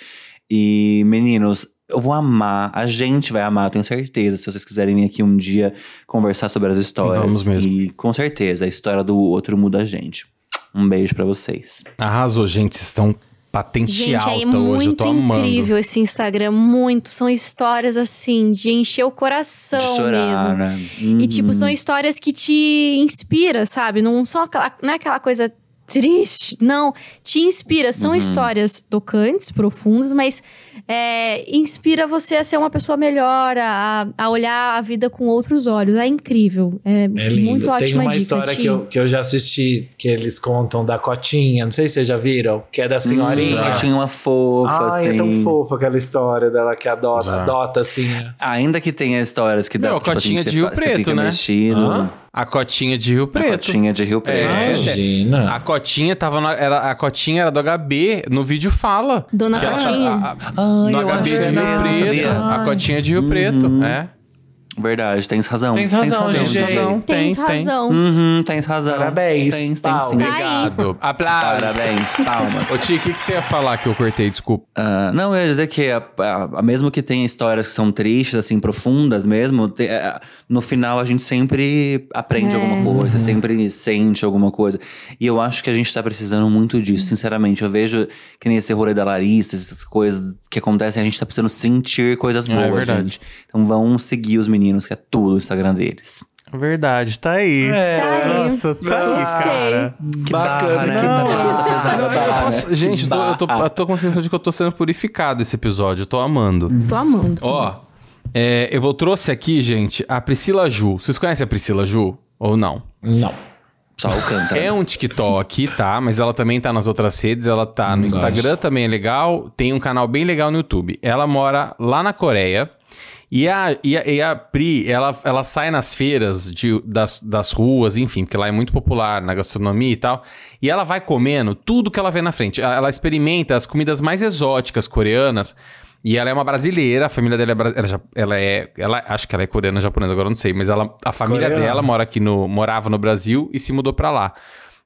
E meninos, eu vou amar, a gente vai amar, eu tenho certeza, se vocês quiserem vir aqui um dia conversar sobre as histórias. Vamos mesmo. E com certeza, a história do outro muda a gente. Um beijo pra vocês. Arrasou, gente. Estão patente alta é hoje, eu tô muito amando. incrível esse Instagram, muito. São histórias assim, de encher o coração De chorar, mesmo. né? E tipo, Uhum. são histórias que te inspira, sabe? Não são aquela, não é aquela coisa triste, não. Te inspira. São Uhum. histórias tocantes, profundas, mas é, inspira você a ser uma pessoa melhor, a, a olhar a vida com outros olhos. É incrível. É, É lindo. muito Tem ótima uma dica, história que eu, que eu já assisti, que eles contam da Cotinha. Não sei se vocês já viram, que é da senhorinha. Hum, tinha uma fofa, Ai, assim. é tão fofa aquela história dela que adota, adota assim. Ainda que tenha histórias que dá Não, a tipo, assim, cotinha que de você Rio Preto, fica né? mexido. Hã? A cotinha de Rio A Preto. cotinha de Rio Preto. É, Imagina. A cotinha tava na, era, a cotinha era do HB, no vídeo fala. Dona ela- Cotinha. a- a- Ai, no HB de Rio é, Preto. A cotinha de Rio Preto, é. Verdade, tens razão. Tens razão, tens GG. razão. Tens Tens, tens. razão. Uhum, tens razão. Parabéns, Tens, tens sim. Obrigado. Aplausos. Parabéns, palmas. Ô, Ti, o que, que você ia falar que eu cortei? Desculpa. Ah, não, eu ia dizer que a- a- a- mesmo que tenha histórias que são tristes, assim, profundas mesmo, te- eh, no final a gente sempre aprende É. alguma coisa, sempre sente alguma coisa. E eu acho que a gente tá precisando muito disso, sinceramente. Eu vejo que nem esse rolê da Larissa, essas coisas que acontecem, a gente tá precisando sentir coisas É boas, verdade. gente. Então vão seguir os meninos, que é tudo o Instagram deles. Verdade, tá aí. É. Tá aí. Nossa, tá aí, cara. Que Bacana, barra, né? né? Tá barra, posso- né? Gente, eu tô, eu, tô, eu tô com a sensação de que eu tô sendo purificado esse episódio. Eu tô amando. Tô amando. Ó, é, eu vou trouxe aqui, gente, a Priscila Ju. Vocês conhecem a Priscila Ju? Ou não? Não. Só o canta. É um TikTok, tá? Mas ela também tá nas outras redes. Ela tá no Embaixo. Instagram, também é legal. Tem um canal bem legal no YouTube. Ela mora lá na Coreia. E a, e a, e a Pri, ela, ela sai nas feiras de, das, das ruas, enfim, porque lá é muito popular na gastronomia e tal. E ela vai comendo tudo que ela vê na frente. Ela ela experimenta as comidas mais exóticas coreanas. E ela é uma brasileira, a família dela é ela, é, ela acho que ela é coreana, japonesa, agora não sei, mas ela, a família Coreana. dela mora aqui no, morava no Brasil e se mudou pra lá.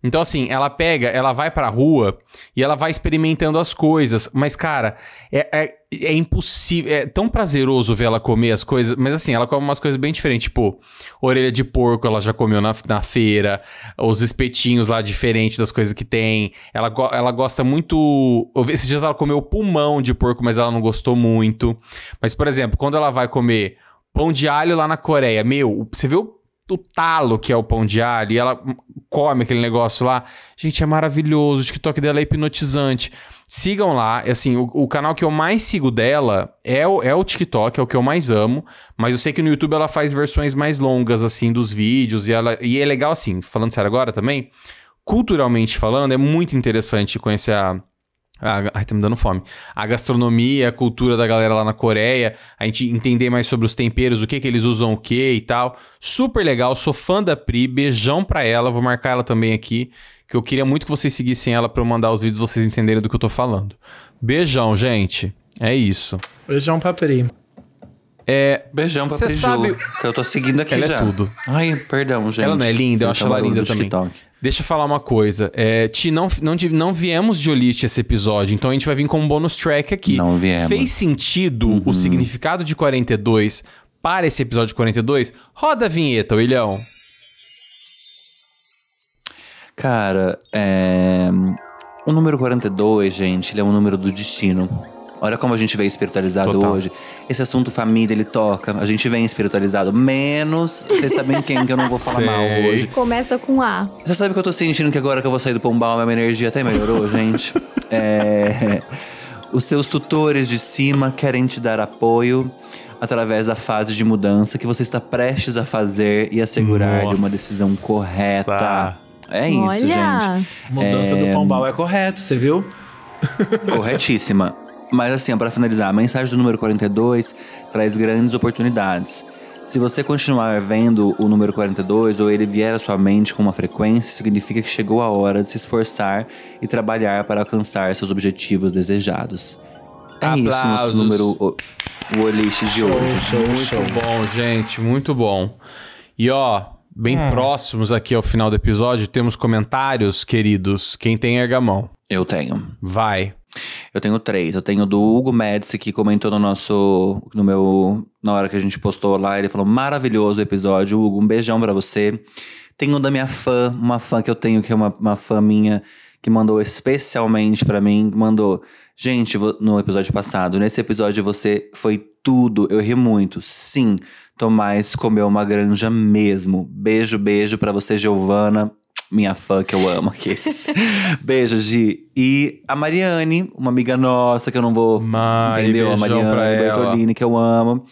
Então assim, ela pega, ela vai pra rua e ela vai experimentando as coisas, mas cara, é, é, é impossível, é tão prazeroso ver ela comer as coisas, mas assim, ela come umas coisas bem diferentes, tipo, orelha de porco ela já comeu na, na feira, os espetinhos lá diferentes das coisas que tem, ela, ela gosta muito, esses dias ela comeu pulmão de porco, mas ela não gostou muito, mas por exemplo, quando ela vai comer pão de alho lá na Coreia, meu, você vê o o talo que é o pão de alho e ela come aquele negócio lá. Gente, é maravilhoso. O TikTok dela é hipnotizante. Sigam lá. É Assim, o, o canal que eu mais sigo dela é o, é o TikTok, é o que eu mais amo. Mas eu sei que no YouTube ela faz versões mais longas, assim, dos vídeos. E, ela, e é legal, assim, falando sério agora também, culturalmente falando, é muito interessante conhecer a. ai, tá me dando fome. A gastronomia, a cultura da galera lá na Coreia, a gente entender mais sobre os temperos, o que que eles usam o que e tal. Super legal, sou fã da Pri, beijão pra ela, vou marcar ela também aqui, que eu queria muito que vocês seguissem ela pra eu mandar os vídeos vocês entenderem do que eu tô falando. Beijão, gente. É isso. Beijão pra Pri. É, Beijão pra Priju, sabe- que eu tô seguindo aqui Ela é já. tudo. Ai, perdão, gente. Ela não é linda, eu acho ela linda também. TikTok. Deixa eu falar uma coisa. É, Ti, não, não, não viemos de Olist esse episódio, então a gente vai vir com um bônus track aqui. Não viemos. Fez sentido o significado de 42 para esse episódio 42? Roda a vinheta, Willião. Cara, é... o número 42, gente, ele é um número do destino. Olha como a gente vem espiritualizado Total. hoje. Esse assunto família, ele toca. A gente vem espiritualizado. Menos, vocês sabem quem que eu não vou falar mal Sei. hoje. Começa com A. Você sabe que eu tô sentindo que agora que eu vou sair do Pombal, minha energia até melhorou, [laughs] gente? É... Os seus tutores de cima querem te dar apoio através da fase de mudança que você está prestes a fazer e assegurar de uma decisão correta. É isso, Olha. gente. Mudança É, do Pombal é correto, você viu? Corretíssima. Mas assim, ó, pra finalizar, a mensagem do número 42 traz grandes oportunidades. Se você continuar vendo o número 42 ou ele vier à sua mente com uma frequência, significa que chegou a hora de se esforçar e trabalhar para alcançar seus objetivos desejados. É isso, nosso Aplausos. número, o, o de hoje. muito bom, gente, muito bom. E ó, bem próximos aqui ao final do episódio, temos comentários, queridos. Quem tem erga a mão. Eu tenho. Vai. Eu tenho três. Eu tenho do Hugo Médici, que comentou no nosso. No meu. Na hora que a gente postou lá, ele falou: maravilhoso episódio. Hugo, um beijão pra você. Tenho da minha fã, uma fã que eu tenho, que é uma, uma fã minha, que mandou especialmente pra mim. Mandou. Gente, no episódio passado, nesse episódio você foi tudo. Eu ri muito. Sim, Tomás comeu uma granja mesmo. Beijo, beijo pra você, Giovana. Minha fã que eu amo aqui. [laughs] Beijo, Gi. E a Mariane, uma amiga nossa que eu não vou. Mari, entendeu? A Mariane. Bertolini, que eu amo.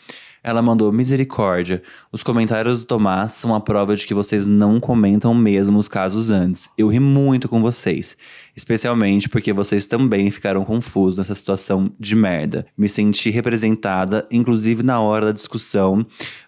Ela mandou misericórdia. Os comentários do Tomás são a prova de que vocês não comentam mesmo os casos antes. Eu ri muito com vocês. Especialmente porque vocês também ficaram confusos nessa situação de merda. Me senti representada, inclusive na hora da discussão.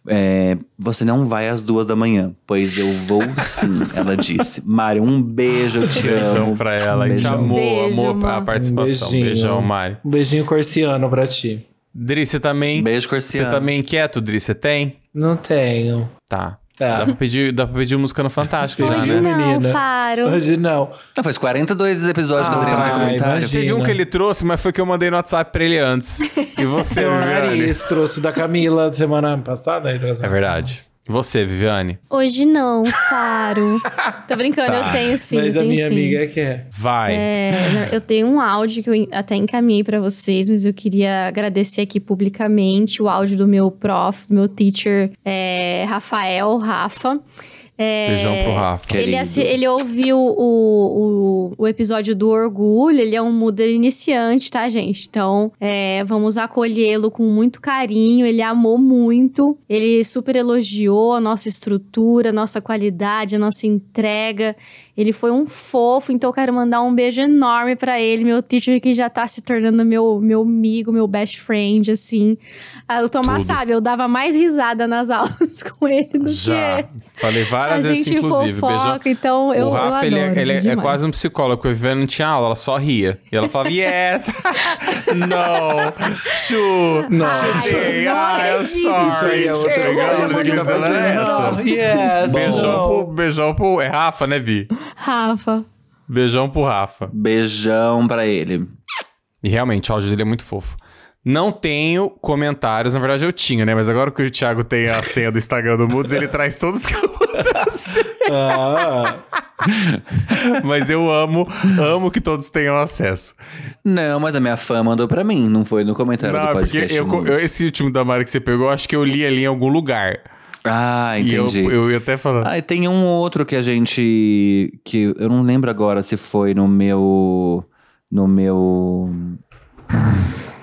É, você não vai às duas da manhã, pois eu vou sim, [laughs] ela disse. Mari, um beijo, eu te amo. Beijão pra ela. A gente Beijão. amou, Beijo, amou a participação. Beijão, Mari. Um beijinho corciano pra ti. Dri, você também. Beijo, Você Corciano. também inquieto, Dri? Você tem? Não tenho. Tá. Tá. Dá, pra pedir, dá pra pedir música no Fantástico já, Hoje né? não. Não, menina. Faro. Hoje não. Não, faz 42 episódios que eu Ah, tenho no comentário. imagina. Teve um que ele trouxe, mas foi que eu mandei no WhatsApp pra ele antes. E você, Viviane? nariz trouxe da Camila semana passada. É verdade. E você, Viviane? Hoje não, Faro. Tô brincando, Tá. eu tenho sim, Mas eu a tenho minha sim. amiga quer. Vai. É, eu tenho um áudio que eu até encaminhei pra vocês, mas eu queria agradecer aqui publicamente o áudio do meu prof, do meu teacher, é, Rafael, Rafa. É, Beijão pro Rafa. Ele, assi- ele ouviu o, o, o episódio do orgulho, ele é um Muder iniciante, tá, gente? Então, é, vamos acolhê-lo com muito carinho. Ele amou muito, ele super elogiou a nossa estrutura, a nossa qualidade, a nossa entrega. Ele foi um fofo, então eu quero mandar um beijo enorme pra ele, meu teacher que já tá se tornando meu, meu amigo, meu best friend, assim. Ah, o Tomás Tudo. sabe, eu dava mais risada nas [laughs] aulas com ele do Já. que Falei várias a vezes, gente inclusive. fofoca, então eu, o Rafa, eu ele, é, adoro ele é- é demais. quase um psicólogo, porque a Viviane não tinha aula, ela só ria. E ela falava, yes, [laughs] no, chu, Não. ah, eu sorry. Isso aí é outra Você que tá fazendo. essa? Yes, Beijão não. pro, beijão pro... É Rafa, né, Vi? Rafa. Beijão pro Rafa. Beijão pra ele. E realmente, o áudio dele é muito fofo. Não tenho comentários, na verdade eu tinha, né? Mas agora que o Thiago tem a senha do Instagram do Moods, ele traz todos que eu Ah. [laughs] Mas eu amo, amo que todos tenham acesso. Não, mas a minha fã mandou pra mim, não foi no comentário Não, do é porque podcast. eu, Moods. eu- esse último da Mari que você pegou, acho que eu li ali em algum lugar. Ah, E eu, entendi. eu ia até falando. Ah, e tem um outro que a gente. que eu não lembro agora se foi no meu. No meu.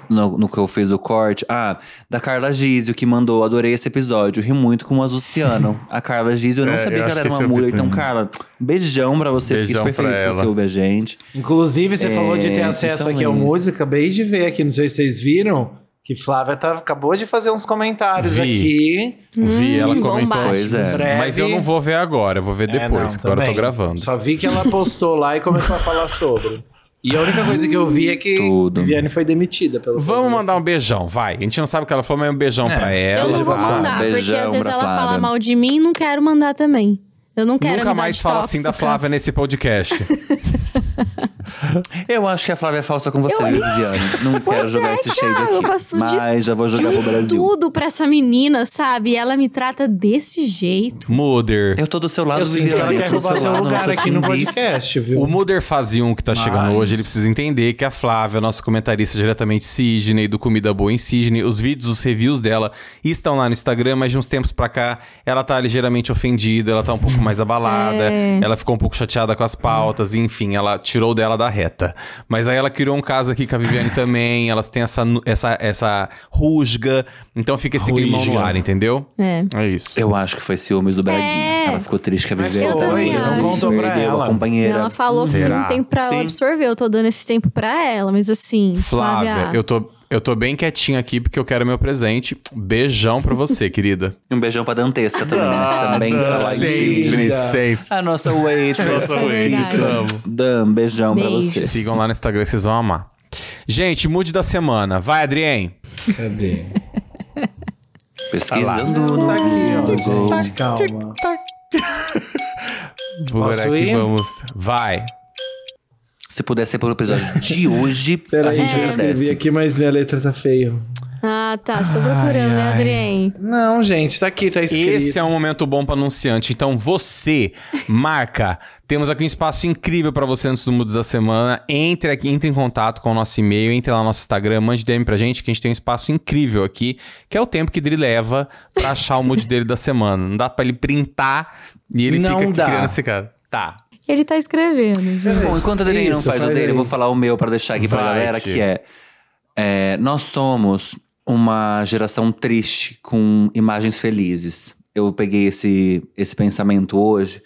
No, no que eu fiz o corte. Ah, da Carla Gizio, que mandou. Adorei esse episódio. Ri muito com o Azuciano. a Carla Gizio, eu não É, sabia eu que ela era uma mulher. Então. Carla, beijão pra você. Fiquei Beijão super feliz pra que você ela. ouve a gente. Inclusive, você É, falou de ter acesso aqui ao música. Acabei de ver aqui, não sei se vocês viram, que Flávia tá, acabou de fazer uns comentários Vi. aqui. Vi, ela Hum, comentou. bombásticos. Pois é. Mas eu não vou ver agora, eu vou ver É, depois, não, que agora eu tô gravando. Só vi que ela postou lá e começou a falar sobre. [laughs] E a única coisa que eu vi é que Tudo. Viviane foi demitida pelo Vamos mandar um beijão, vai. A gente não sabe o que ela falou, mas um beijão É. pra ela. Eu não vou vai. mandar, porque beijão às vezes ela fala Flávia. mal de mim e não quero mandar também. Eu não quero Nunca mais fala assim da tóxica. Flávia nesse podcast. [laughs] [laughs] Eu acho que a Flávia é falsa com você, viu, Viviane. Não quero jogar é, esse shade Thiago, eu aqui. faço de Mas já vou jogar pro Brasil. Tudo pra essa menina, sabe? Ela me trata desse jeito. Muder. Eu tô do seu lado, Eu que ela Viviane. quer eu tô do roubar seu lugar aqui no podcast, viu? O Muder fazia um que tá chegando Mas- hoje, ele precisa entender que a Flávia, nossa comentarista diretamente Sidney, do Comida Boa em Sidney, os vídeos, os reviews dela estão lá no Instagram, mas de uns tempos pra cá ela tá ligeiramente ofendida, ela tá um pouco mais abalada, É. ela ficou um pouco chateada com as pautas, enfim, ela tirou dela da reta. Mas aí ela criou um caso aqui com a Viviane [laughs] também, elas têm essa, essa, essa rusga, então fica esse climão no ar, entendeu? É. É isso. Eu acho que foi ciúmes do Braguinha. É. Ela ficou triste que a Viviane eu também não contou pra perdeu ela. a companheira. Ela falou que Será? não tem pra ela Sim. absorver. Eu tô dando esse tempo pra ela, mas assim, Flávia, Flávia. eu tô, eu tô bem quietinho aqui porque eu quero meu presente. Beijão pra você, [laughs] querida. Um beijão pra Dantesca também, né? que também está lá em sempre, sempre. A nossa waitress. [laughs] Nossa waitress, amo. Dan, beijão pra Beijo. você. Sigam lá no Instagram que vocês vão amar. Gente, mude da semana. Vai, Adrien. Cadê? Pesquisando no Tá aqui, ó, Google. gente. Calma. Posso ir? vamos. Vai. Se puder ser pelo episódio de [laughs] hoje, a Peraí, gente eu escrevi agradece. aqui, mas minha letra tá feia. Ah, tá. Estou procurando, né, Adrien? Não, gente, tá aqui, tá escrito. Esse é um momento bom para anunciante. Então você, marca, temos aqui um espaço incrível para você antes do Mudos da Semana. Entre aqui, entre em contato com o nosso e-mail, entre lá no nosso Instagram, mande DM pra gente, que a gente tem um espaço incrível aqui, que é o tempo que ele leva pra achar o mood dele da semana. Não dá pra ele printar e ele Não fica aqui dá. criando esse cara. Tá. Ele tá escrevendo, gente. Bom, enquanto a Adriane não Isso, faz, o faz dele, aí. eu vou falar o meu pra deixar aqui pra Vai, galera, que é, é, Nós somos uma geração triste com imagens felizes. Eu peguei esse, esse pensamento hoje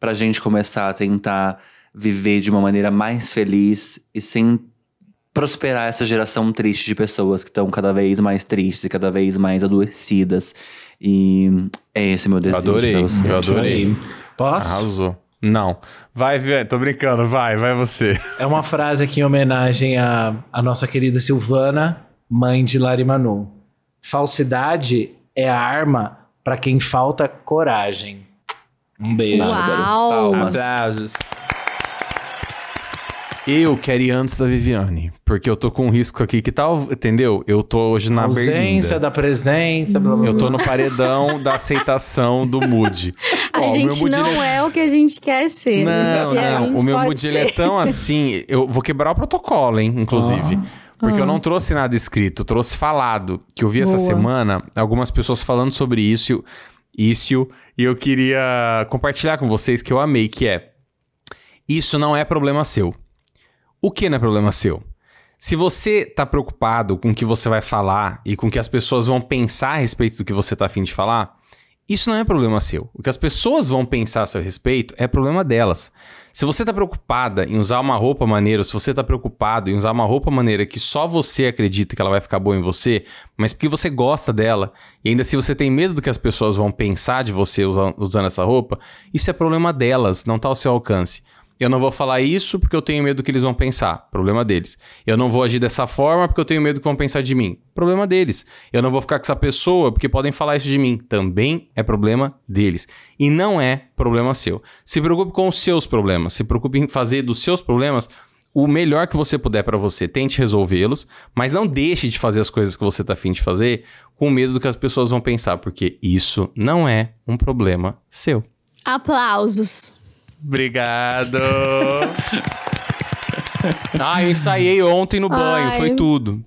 pra gente começar a tentar viver de uma maneira mais feliz e sem prosperar essa geração triste de pessoas que estão cada vez mais tristes e cada vez mais adoecidas. E é esse meu Eu desejo adorei. pra você. Eu adorei. Posso? Arrasou. Não. Vai, Viviane. Tô brincando. Vai, vai você. É uma frase aqui em homenagem à, à nossa querida Silvana, mãe de Larimanu. Falsidade é a arma para quem falta coragem. Um beijo. Uau! Palmas. Aplausos. Eu quero ir antes da Viviane, porque eu tô com um risco aqui que tal, entendeu? Eu tô hoje na ausência berlinda. da presença, blá, blá, Eu tô blá. no paredão [laughs] da aceitação do mood. A Ó, o meu gente mood, não ele é o que a gente quer ser. Não, Se a não. gente O meu mood ele é tão assim. Eu vou quebrar o protocolo, hein, inclusive. Porque eu não trouxe nada escrito, eu trouxe falado. Que eu vi essa Boa. semana algumas pessoas falando sobre isso. e eu- Isso, e eu queria compartilhar com vocês que eu amei, que é isso não é problema seu. O que não é problema seu? Se você tá preocupado com o que você vai falar e com o que as pessoas vão pensar a respeito do que você tá afim de falar, isso não é problema seu. O que as pessoas vão pensar a seu respeito é problema delas. Se você tá preocupada em usar uma roupa maneira, se você tá preocupado em usar uma roupa maneira que só você acredita que ela vai ficar boa em você, mas porque você gosta dela, e ainda se você tem medo do que as pessoas vão pensar de você usando, essa roupa, isso é problema delas, não tá ao seu alcance. Eu não vou falar isso porque eu tenho medo do que eles vão pensar. Problema deles. Eu não vou agir dessa forma porque eu tenho medo do que vão pensar de mim. Problema deles. Eu não vou ficar com essa pessoa porque podem falar isso de mim. Também é problema deles. E não é problema seu. Se preocupe com os seus problemas. Se preocupe em fazer dos seus problemas o melhor que você puder para você. Tente resolvê-los, mas não deixe de fazer as coisas que você tá afim de fazer com medo do que as pessoas vão pensar, porque isso não é um problema seu. Aplausos. Obrigado. [laughs] ah, eu ensaiei ontem no banho, Ai. foi tudo.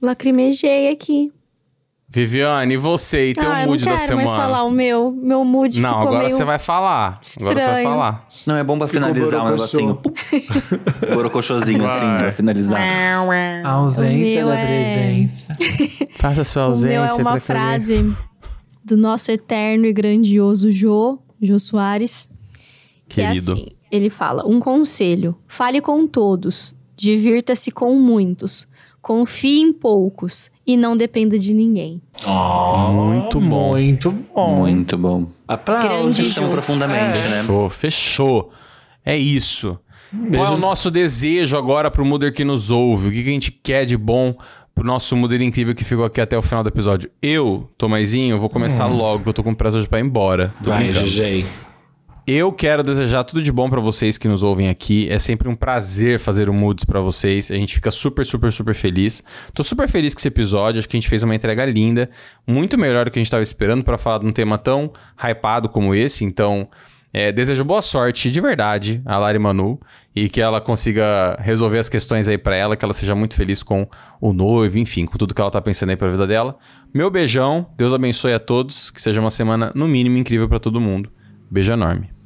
Lacrimejei aqui. Viviane, e você e teu ah, eu não mood da quero mais semana? falar o meu. Meu mood Não, ficou agora você vai falar. Agora você vai estranho. falar. Não, é bom pra finalizar um borocochô. negocinho. [laughs] Borocochozinho, assim, Vai. pra finalizar. A ausência da é- presença. [laughs] Faça sua O meu é uma frase do nosso eterno e grandioso Jô, Jô Soares. Que Querido. é assim, ele fala, um conselho, fale com todos, divirta-se com muitos, confie em poucos e não dependa de ninguém. muito bom. Muito bom. Muito bom. Fechamos Jô. profundamente, né? Fechou, fechou. É isso. Qual é o nosso desejo agora pro Muder que nos ouve? O que, que a gente quer de bom pro nosso Muder incrível que ficou aqui até o final do episódio? Eu, Tomazinho, vou começar Hum. logo, que eu tô com pressa de pra ir embora. Tô Vai, brincando. GG. Eu quero desejar tudo de bom pra vocês que nos ouvem aqui. É sempre um prazer fazer o Moods pra vocês. A gente fica super, super, super feliz. Tô super feliz com esse episódio. Acho que a gente fez uma entrega linda, muito melhor do que a gente tava esperando pra falar de um tema tão hypado como esse. Então, é, desejo boa sorte de verdade a Lari Manu e que ela consiga resolver as questões aí pra ela, que ela seja muito feliz com o noivo, enfim, com tudo que ela tá pensando aí pra vida dela. Meu beijão, Deus abençoe a todos, que seja uma semana no mínimo incrível pra todo mundo. Beijo enorme.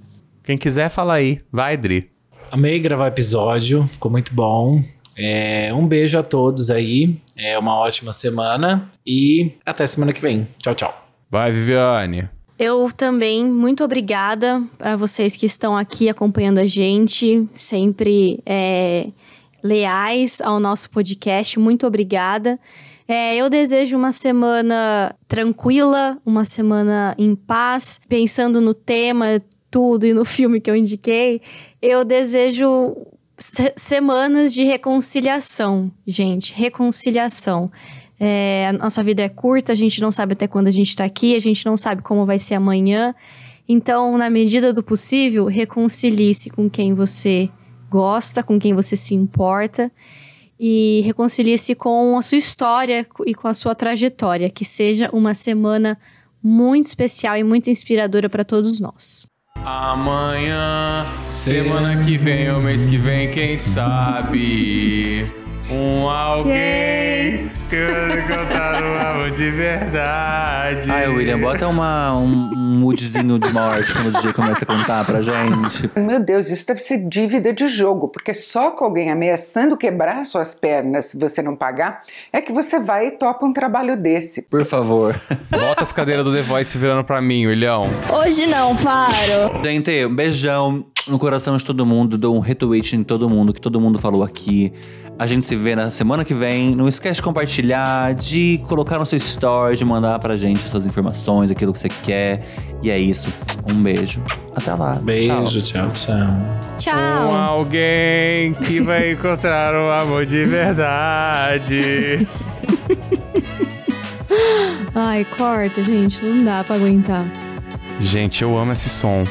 Quem quiser, fala aí. Vai, Dri. Amei gravar o episódio, ficou muito bom. É, um beijo a todos aí. É uma ótima semana e até semana que vem. Tchau, tchau. Vai, Viviane. Eu também, muito obrigada a vocês que estão aqui acompanhando a gente, sempre é, leais ao nosso podcast. Muito obrigada. É, eu desejo uma semana tranquila, uma semana em paz, pensando no tema, tudo e no filme que eu indiquei. Eu desejo se- semanas de reconciliação, gente. Reconciliação. É, a nossa vida é curta, a gente não sabe até quando a gente tá aqui, a gente não sabe como vai ser amanhã. Então, na medida do possível, reconcilie-se com quem você gosta, com quem você se importa e reconcilie-se com a sua história e com a sua trajetória. Que seja uma semana muito especial e muito inspiradora para todos nós. Amanhã, semana que vem ou mês que vem, quem sabe? Um alguém que vai contar um amor de verdade. Ai, William, bota uma, um, um moodzinho de morte quando o DJ começa a contar pra gente. Meu Deus, isso deve ser dívida de jogo, porque só com alguém ameaçando quebrar suas pernas se você não pagar, é que você vai e topa um trabalho desse. Por favor. Bota as cadeiras do The Voice virando pra mim, William. Hoje não, Faro. Gente, um beijão no coração de todo mundo. Dou um retweet em todo mundo, que todo mundo falou aqui. A gente se vê na semana que vem. Não esquece de compartilhar, de colocar no seu story, de mandar pra gente suas informações, aquilo que você quer. E é isso. Um beijo. Até lá. Beijo, tchau, tchau. Tchau. Um alguém que vai [laughs] encontrar um amor de verdade. [laughs] Ai, corta, gente, não dá pra aguentar. Gente, eu amo esse som.